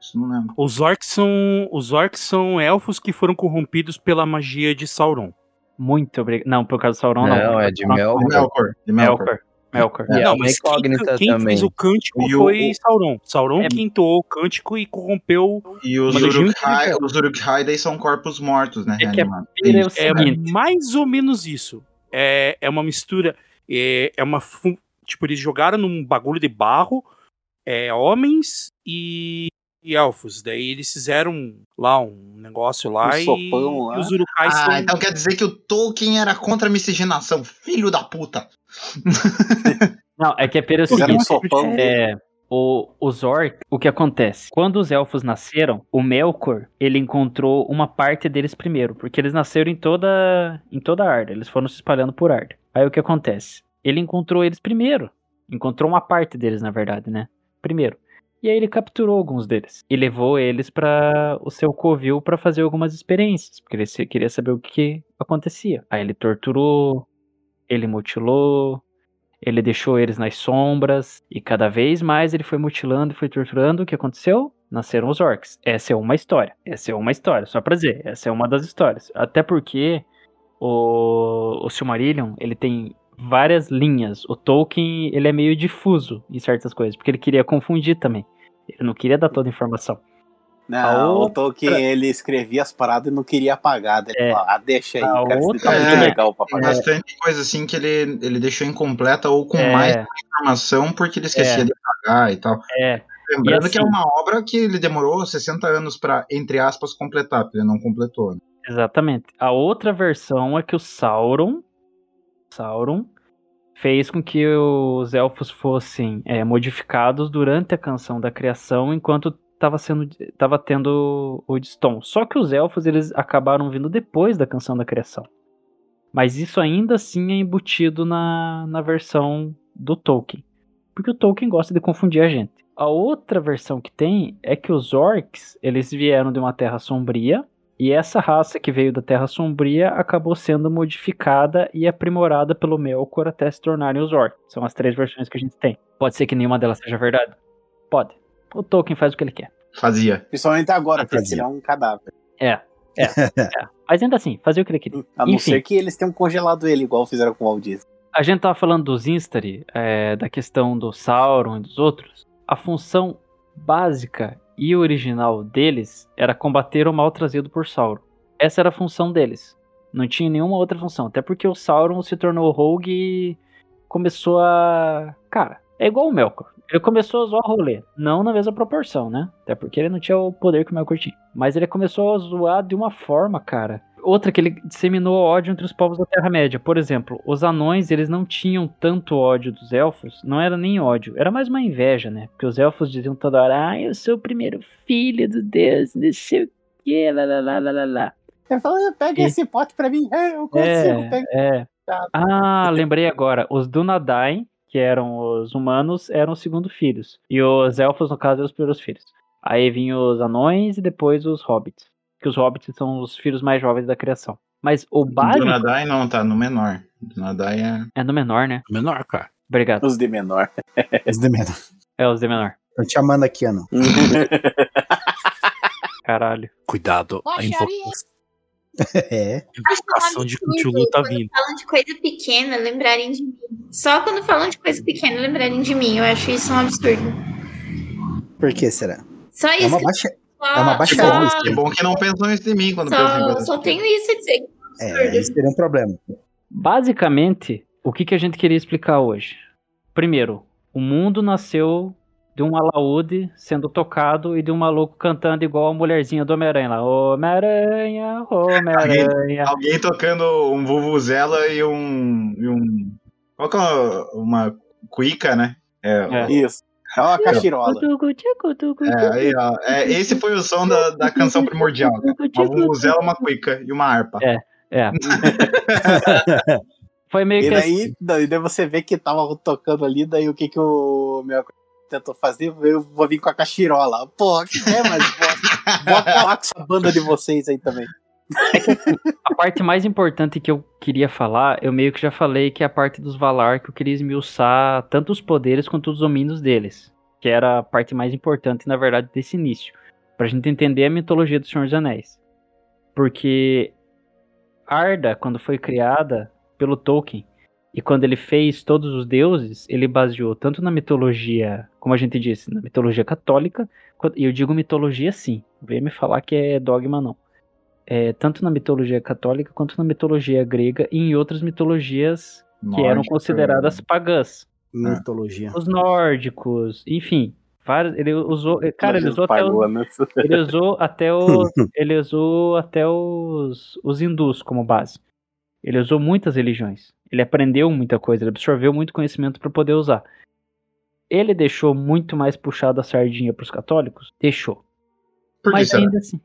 A: Isso eu não lembro.
E: Os orcs são os orcs são elfos que foram corrompidos pela magia de Sauron.
D: Muito obrigado. Não, por causa do Sauron, não.
F: Não, é de
A: De
F: Melkor.
A: Melkor. De Melkor.
D: Melkor. Melkor.
F: E é
E: não,
F: uma
E: mas quem,
F: incógnita
E: quem fez o cântico
A: E o-
E: foi Sauron. Sauron
D: É-
E: que entoou o cântico e corrompeu.
A: E os Uruk-hai, os Uruk-hai daí são corpos mortos, né?
D: É que é.
E: É
D: seguinte.
E: mais ou menos isso. É, é uma mistura. É, é uma. Tipo, eles jogaram num bagulho de barro é, homens e, e elfos. Daí eles fizeram lá um negócio lá
C: Um
E: e,
C: sopão lá.
E: e os Urukais
A: Ah,
E: são.
A: então quer dizer que o Tolkien era contra a miscigenação. Filho da puta. (laughs)
D: Não, é que é o
C: Fizeram um
D: seguinte.
C: sopão.
D: É, o, os orcs, o que acontece? Quando os elfos nasceram, o Melkor, ele encontrou uma parte deles primeiro, porque eles nasceram em toda em toda a Arda, eles foram se espalhando por Arda. Aí o que acontece? Ele encontrou eles primeiro. Encontrou uma parte deles, na verdade, né? Primeiro. E aí ele capturou alguns deles e levou eles para o seu covil para fazer algumas experiências, porque ele queria saber o que acontecia. Aí ele torturou, ele mutilou, ele deixou eles nas sombras e cada vez mais ele foi mutilando e foi torturando. O que aconteceu? Nasceram os orcs. Essa é uma história. Essa é uma história, só pra dizer. Essa é uma das histórias. Até porque o, o Silmarillion, ele tem várias linhas. O Tolkien, ele é meio difuso em certas coisas, porque ele queria confundir também. Ele não queria dar toda a informação.
C: Não, o
D: outra-
C: Tolkien, ele escrevia as paradas e não queria apagar. Ele
D: É.
C: falou, ah, deixa aí,
D: A
C: cara,
D: outra-
C: tá muito
A: É.
C: legal pra
A: Tem
C: apagar.
A: bastante coisa assim que ele, ele deixou incompleta ou com
D: É.
A: mais informação porque ele esquecia
D: É.
A: de pagar e tal.
D: É,
A: Lembrando
D: E
A: que é
D: assim-
A: uma obra que ele demorou 60 anos pra, entre aspas, completar, porque ele não completou. né?
D: exatamente. A outra versão é que o Sauron, Sauron fez com que os elfos fossem é, modificados durante a canção da criação, enquanto estava sendo, tava tendo o Stone. Só que os elfos eles acabaram vindo depois da canção da criação. Mas isso ainda assim é embutido na, na versão do Tolkien. Porque o Tolkien gosta de confundir a gente. A outra versão que tem é que os orcs, eles vieram de uma terra sombria, e essa raça que veio da Terra Sombria acabou sendo modificada e aprimorada pelo Melkor até se tornarem os orcs. São as três versões que a gente tem. Pode ser que nenhuma delas seja verdade? Pode. O Tolkien faz o que ele quer.
A: Fazia.
C: Principalmente agora, porque
B: Fazia.
C: ele é um cadáver.
D: É, é, é. Mas ainda assim, fazia o que ele queria.
C: A não
D: Enfim.
C: ser que eles tenham congelado ele, igual fizeram com o Walt Disney.
D: A gente tava falando dos Instari, é, da questão do Sauron e dos outros. A função básica e original deles era combater o mal trazido por Sauron. Essa era a função deles. Não tinha nenhuma outra função. Até porque o Sauron se tornou rogue e começou a. Cara, é igual o Melkor. Ele começou a zoar rolê. Não na mesma proporção, né? Até porque ele não tinha o poder que o Melkor tinha. Mas ele começou a zoar de uma forma, cara. Outra que ele disseminou ódio entre os povos da Terra-média. Por exemplo, os anões, eles não tinham tanto ódio dos elfos. Não era nem ódio. Era mais uma inveja, né? Porque os elfos diziam toda hora, ah, eu sou o primeiro filho do Deus, não sei o que, lá, lá, lá, lá, lá.
C: Ele falou, pega
D: E-
C: esse pote pra mim. (laughs) É, eu consigo, pega.
D: É, é. Ah, lembrei agora. Os Dunedain, que eram os humanos, eram os segundos filhos. E os elfos, no caso, eram os primeiros filhos. Aí vinham os anões e depois os hobbits. Que os hobbits são os filhos mais jovens da criação. Mas o básico
A: Donadai não, tá no menor. Donadai é.
D: é no menor, né?
E: Menor, cara.
D: Obrigado.
C: Os de menor. (laughs)
B: Os de menor.
D: É os de menor.
B: Tô te chamando aqui, Ana. (laughs)
D: Caralho.
E: Cuidado. A
G: Baixaria. (laughs)
E: invocação,
B: É.
E: invocação de Cthulhu tá vindo.
I: falam de coisa pequena, lembrarem de mim. Só quando falam de coisa pequena, lembrarem de mim. Eu acho isso um absurdo.
B: Por que será?
I: Só
B: É
I: isso.
B: uma
I: que-
B: baixa.
I: Só,
B: é uma baixa
I: só,
A: Que bom que não pensam isso de mim quando pensam em
I: só, só tenho isso a dizer.
B: É, isso seria um problema.
D: Basicamente, o que, que a gente queria explicar hoje? Primeiro, o mundo nasceu de um alaúde sendo tocado e de um maluco cantando igual a mulherzinha do Homem-Aranha lá. Homem-Aranha, Homem-Aranha.
A: Alguém tocando um Vuvuzela e um. E um qual que é uma, uma cuica, né? É,
D: É.
C: Isso. É uma cachirola.
A: É, aí, ó, é, esse foi o som da, da canção primordial. Né? Uma Vuvuzela, uma cuica e uma harpa.
D: É. É. (laughs) Foi meio
C: E
D: que assim.
C: daí, daí, daí você vê que tava tocando ali, daí o que que o meu tentou fazer? Eu vou vir com a cachirola. Porra, que é, mas bota, bota lá com essa banda de vocês aí também.
D: A parte mais importante que eu queria falar, eu meio que já falei que é a parte dos Valar, que eu queria esmiuçar tanto os poderes quanto os domínios deles. Que era a parte mais importante, na verdade, desse início. Pra gente entender a mitologia do Senhor dos Anéis. Porque Arda, quando foi criada pelo Tolkien, e quando ele fez todos os deuses, ele baseou tanto na mitologia, como a gente disse, na mitologia católica, e eu digo mitologia sim, não venha me falar que é dogma não é, tanto na mitologia católica quanto na mitologia grega e em outras mitologias que eram consideradas pagãs.
B: Mitologia.
D: Os nórdicos, enfim. Vários, ele usou. Cara, ele usou até, o,
C: Pagou, né? (laughs)
D: ele usou até os. (laughs) ele usou até os, os hindus como base. Ele usou muitas religiões. Ele aprendeu muita coisa, ele absorveu muito conhecimento para poder usar. Ele deixou muito mais puxado a sardinha para os católicos? Deixou.
A: Por que
D: Mas
A: será?
D: ainda assim.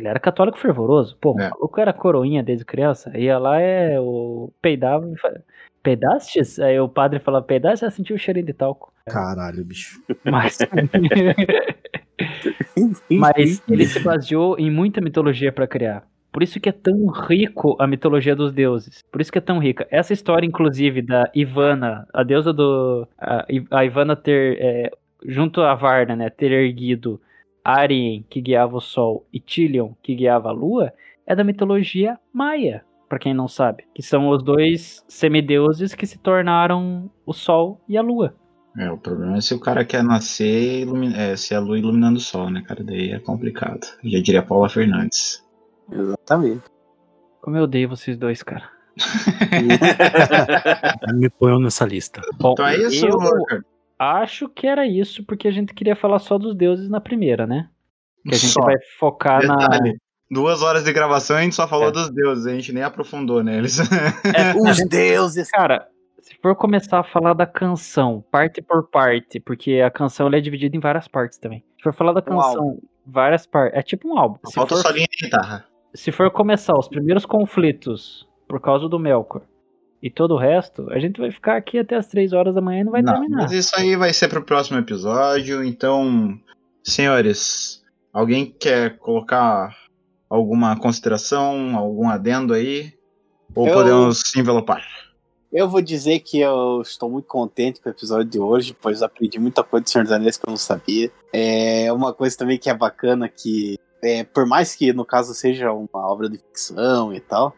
D: Ele era católico fervoroso. Pô, o
A: É.
D: maluco era coroinha desde criança. Ia lá, é, o peidava e fa- Peidastes? Aí o padre falava, peidastes, já sentiu o cheirinho de talco.
B: Caralho, bicho.
D: Mas. (laughs) Mas ele se baseou em muita mitologia pra criar. Por isso que é tão rico a mitologia dos deuses. Por isso que é tão rica. Essa história, inclusive, da Ivana, a deusa do. A, a Ivana ter. é, junto a Varna, né? Ter erguido Arien, que guiava o sol, e Tilion, que guiava a lua, é da mitologia maia. Pra quem não sabe. Que são os dois semideuses que se tornaram o sol e a lua.
A: É, o problema é se o cara quer nascer ilumi- é, se a lua iluminando o sol, né, cara? Daí é complicado. Já diria Paula Fernandes.
C: Exatamente.
D: Como eu odeio vocês dois, cara. (laughs) (laughs)
E: Me ponham nessa lista.
D: Bom,
A: Então é isso,
D: eu? Acho que era isso, porque a gente queria falar só dos deuses na primeira, né? Que a gente
A: Só.
D: vai focar na.
A: Detalhe. Duas horas de gravação a gente só falou dos deuses, a gente nem aprofundou neles.
D: É, (laughs)
C: Os deuses.
D: Cara, se for começar a falar da canção, parte por parte, porque a canção ela é dividida em várias partes também. Se for falar da
C: Um
D: canção, várias partes. É tipo um álbum. Se
A: Falta
D: for,
A: só linha de guitarra.
D: se for começar os primeiros conflitos por causa do Melkor e todo o resto, a gente vai ficar aqui até as três horas da manhã e não vai
A: Não,
D: terminar.
A: mas isso aí vai ser pro próximo episódio. Então, senhores, alguém quer colocar alguma consideração, algum adendo aí? Ou
C: Eu-
A: podemos se envelopar?
C: Eu vou dizer que eu estou muito contente com o episódio de hoje, pois aprendi muita coisa do Senhor dos Anéis que eu não sabia. É uma coisa também que é bacana que, é, por mais que no caso seja uma obra de ficção e tal,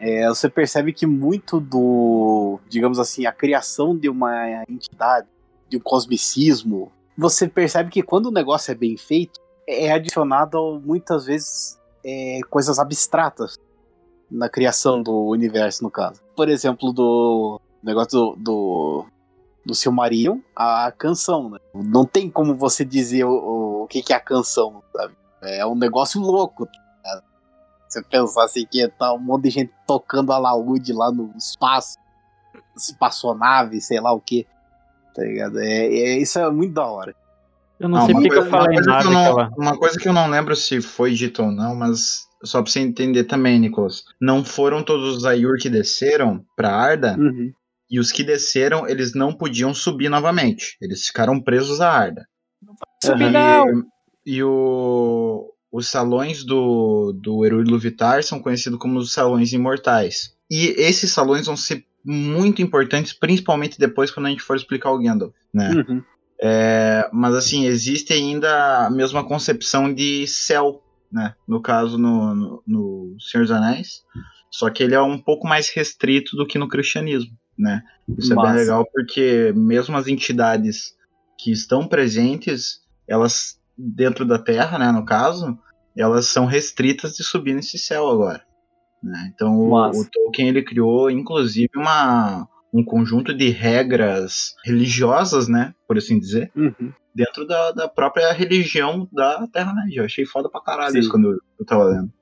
C: é, você percebe que muito do, digamos assim, a criação de uma entidade, de um cosmicismo, você percebe que quando o negócio é bem feito, é adicionado muitas vezes é, coisas abstratas na criação do universo, no caso. Por exemplo, do negócio do, do, do Silmarillion, a canção, né? Não tem como você dizer o, o, o que, que é a canção, sabe? É um negócio louco. Você pensar assim que tá um monte de gente tocando alaúde lá no espaço, espaçonave, sei lá o que. Tá ligado? É, é- isso é muito da hora.
D: Eu não,
A: Não,
D: sei
A: uma
D: porque que eu falei
A: coisa
D: nada
A: que eu não-. Uma coisa que eu não lembro se foi dito ou não, mas só pra você entender também, Nicolas. Não foram todos os Ayur que desceram pra Arda,
C: Uhum.
A: e os que desceram, eles não podiam subir novamente. Eles ficaram presos à Arda.
E: Subir
A: E-
E: não!
A: E o, os salões do, do Herói Luvitar são conhecidos como os salões imortais. E esses salões vão ser muito importantes, principalmente depois quando a gente for explicar o Gandalf, né?
C: Uhum.
A: É, mas assim, existe ainda a mesma concepção de céu, né? No caso, no, no, no Senhor dos Anéis. Só que ele é um pouco mais restrito do que no cristianismo, né? Isso é
C: Massa.
A: bem legal porque mesmo as entidades que estão presentes, elas dentro da Terra, né, no caso, elas são restritas de subir nesse céu agora. né? Então o, o Tolkien ele criou inclusive uma, um conjunto de regras religiosas, né, por assim dizer,
C: Uhum.
A: dentro da, da própria religião da Terra-média. Eu achei foda pra caralho
C: Sim.
A: isso quando eu, eu tava lendo.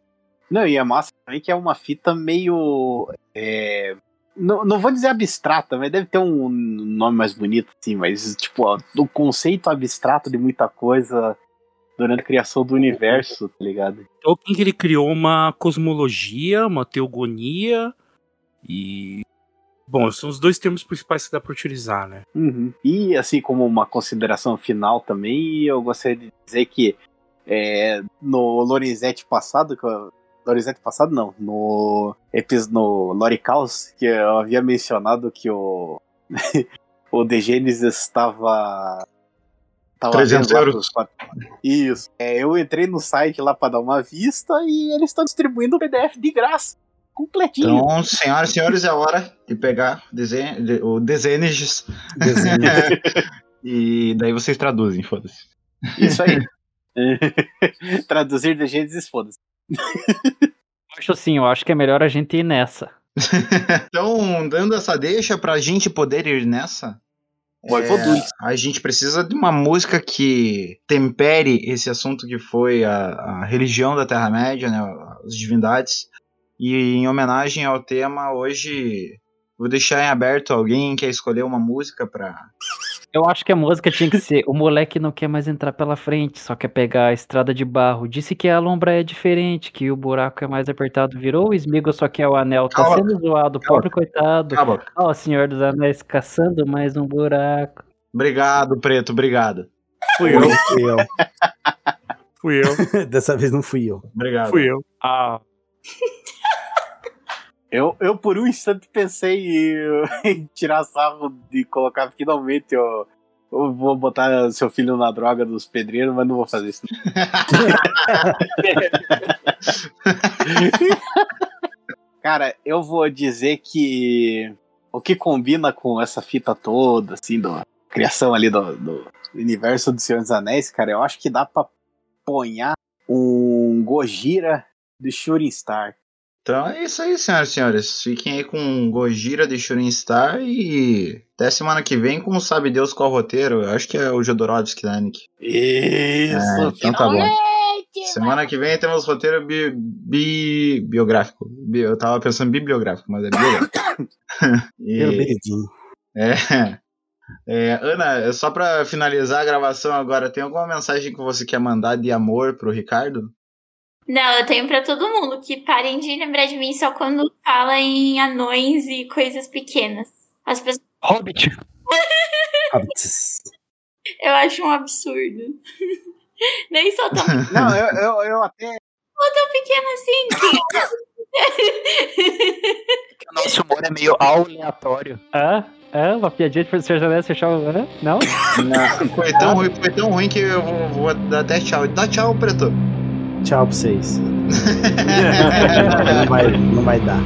C: Não, e é massa também que é uma fita meio. é, não, não vou dizer abstrata, mas deve ter um nome mais bonito, assim, mas tipo, ó, o conceito abstrato de muita coisa durante a criação do universo, tá ligado?
E: Tolkien que ele criou uma cosmologia, uma teogonia e bom, são os dois termos principais que dá pra utilizar, né?
C: Uhum. E assim como uma consideração final também, eu gostaria de dizer que é, no Lorenzetti passado, que eu- Lorenzetti passado não, no, no Loricaus, que eu havia mencionado que o, (laughs) o Genesis estava. Tava
A: 300
C: vendo lá
A: euros.
C: pros Isso. É, eu entrei no site lá para dar uma vista e eles estão distribuindo o PDF de graça. Completinho.
A: Então, senhoras e senhores, é hora de pegar desenho, de- o Desenes (laughs) e daí vocês traduzem, foda-se.
C: Isso aí. (laughs) (laughs) Traduzir The Genesis, foda-se.
D: Acho assim, eu acho que é melhor a gente ir nessa.
A: Então, dando essa deixa pra gente poder ir nessa, É, a gente precisa de uma música que tempere esse assunto que foi a, a religião da Terra-média, né, as divindades. E em homenagem ao tema, hoje vou deixar em aberto alguém quer escolher uma música pra.
D: Eu acho que a música tinha que ser O moleque não quer mais entrar pela frente, só quer pegar a estrada de barro. Disse que a lombra é diferente, que o buraco é mais apertado. Virou o esmigo, só que é o anel. Tá
A: Cala-
D: sendo zoado,
A: cala-
D: pobre coitado.
A: Cala a boca.
D: Ó, o senhor dos anéis caçando mais um buraco.
A: Obrigado, Preto, obrigado.
E: Fui eu,
B: Fui eu.
E: fui eu, (laughs)
B: Dessa vez não fui eu.
A: Obrigado.
E: fui eu.
D: Ah,
C: Eu, eu por um instante pensei em, (laughs) em tirar sarro de colocar finalmente eu, eu vou botar seu filho na droga dos pedreiros, mas não vou fazer isso. (laughs) Cara, eu vou dizer que o que combina com essa fita toda, assim, do, criação ali do, do universo do Senhor dos Anéis, cara, eu acho que dá pra ponhar um Gojira de Shooting Star.
A: Então é isso aí, senhoras e senhores. Fiquem aí com Gojira de Shooting Star e até semana que vem com Sabe Deus qual roteiro. Eu acho que é o Jodorowsky da Nick.
C: Isso,
A: É, então tá bom. Semana que vem temos roteiro bi, bi- biográfico. Bi- eu tava pensando bibliográfico, mas é biográfico. (coughs) E- (laughs) é. É, Ana, é só pra finalizar a gravação agora, tem alguma mensagem que você quer mandar de amor pro Ricardo?
I: Não, eu tenho pra todo mundo que parem de lembrar de mim só quando fala em anões e coisas pequenas. As pessoas.
E: Hobbit. (laughs)
B: Hobbits.
I: Eu acho um absurdo. (laughs) Nem sou tão, tão (laughs)
C: Não, eu, eu, eu até.
I: pequena assim.
E: O nosso humor é meio aleatório.
D: Hã? Hã? Uma piadinha de dos Anéis fechar o... Não?
A: Não, foi tão ruim, foi tão ruim que eu vou, vou dar até tchau. Dá tchau, Preto.
B: Tchau pra vocês. (laughs) não, vai, não vai dar.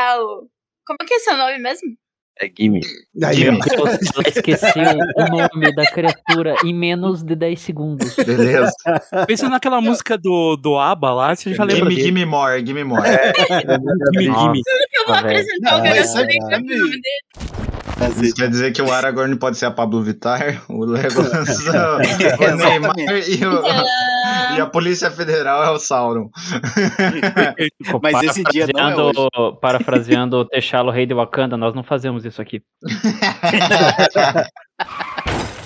I: Apresentar o. Como que é seu nome mesmo?
F: É Gimme.
D: Ela (laughs) esqueceu o nome da criatura em menos de 10 segundos.
A: Beleza.
E: Pensa naquela música do, do ABBA lá, você já lembra
A: Gimme, gimme more, gimme more.
E: Gimme,
D: Nossa.
E: gimme.
I: Eu vou apresentar o garoto o nome dele.
A: Isso quer dizer que o Aragorn pode ser a Pablo Vittar, o Legolas, (laughs) o Neymar e, o- (laughs) e a Polícia Federal é o Sauron. (laughs)
C: Mas esse dia não é
D: parafraseando- Parafraseando o rei de Wakanda, nós não fazemos isso aqui. (laughs)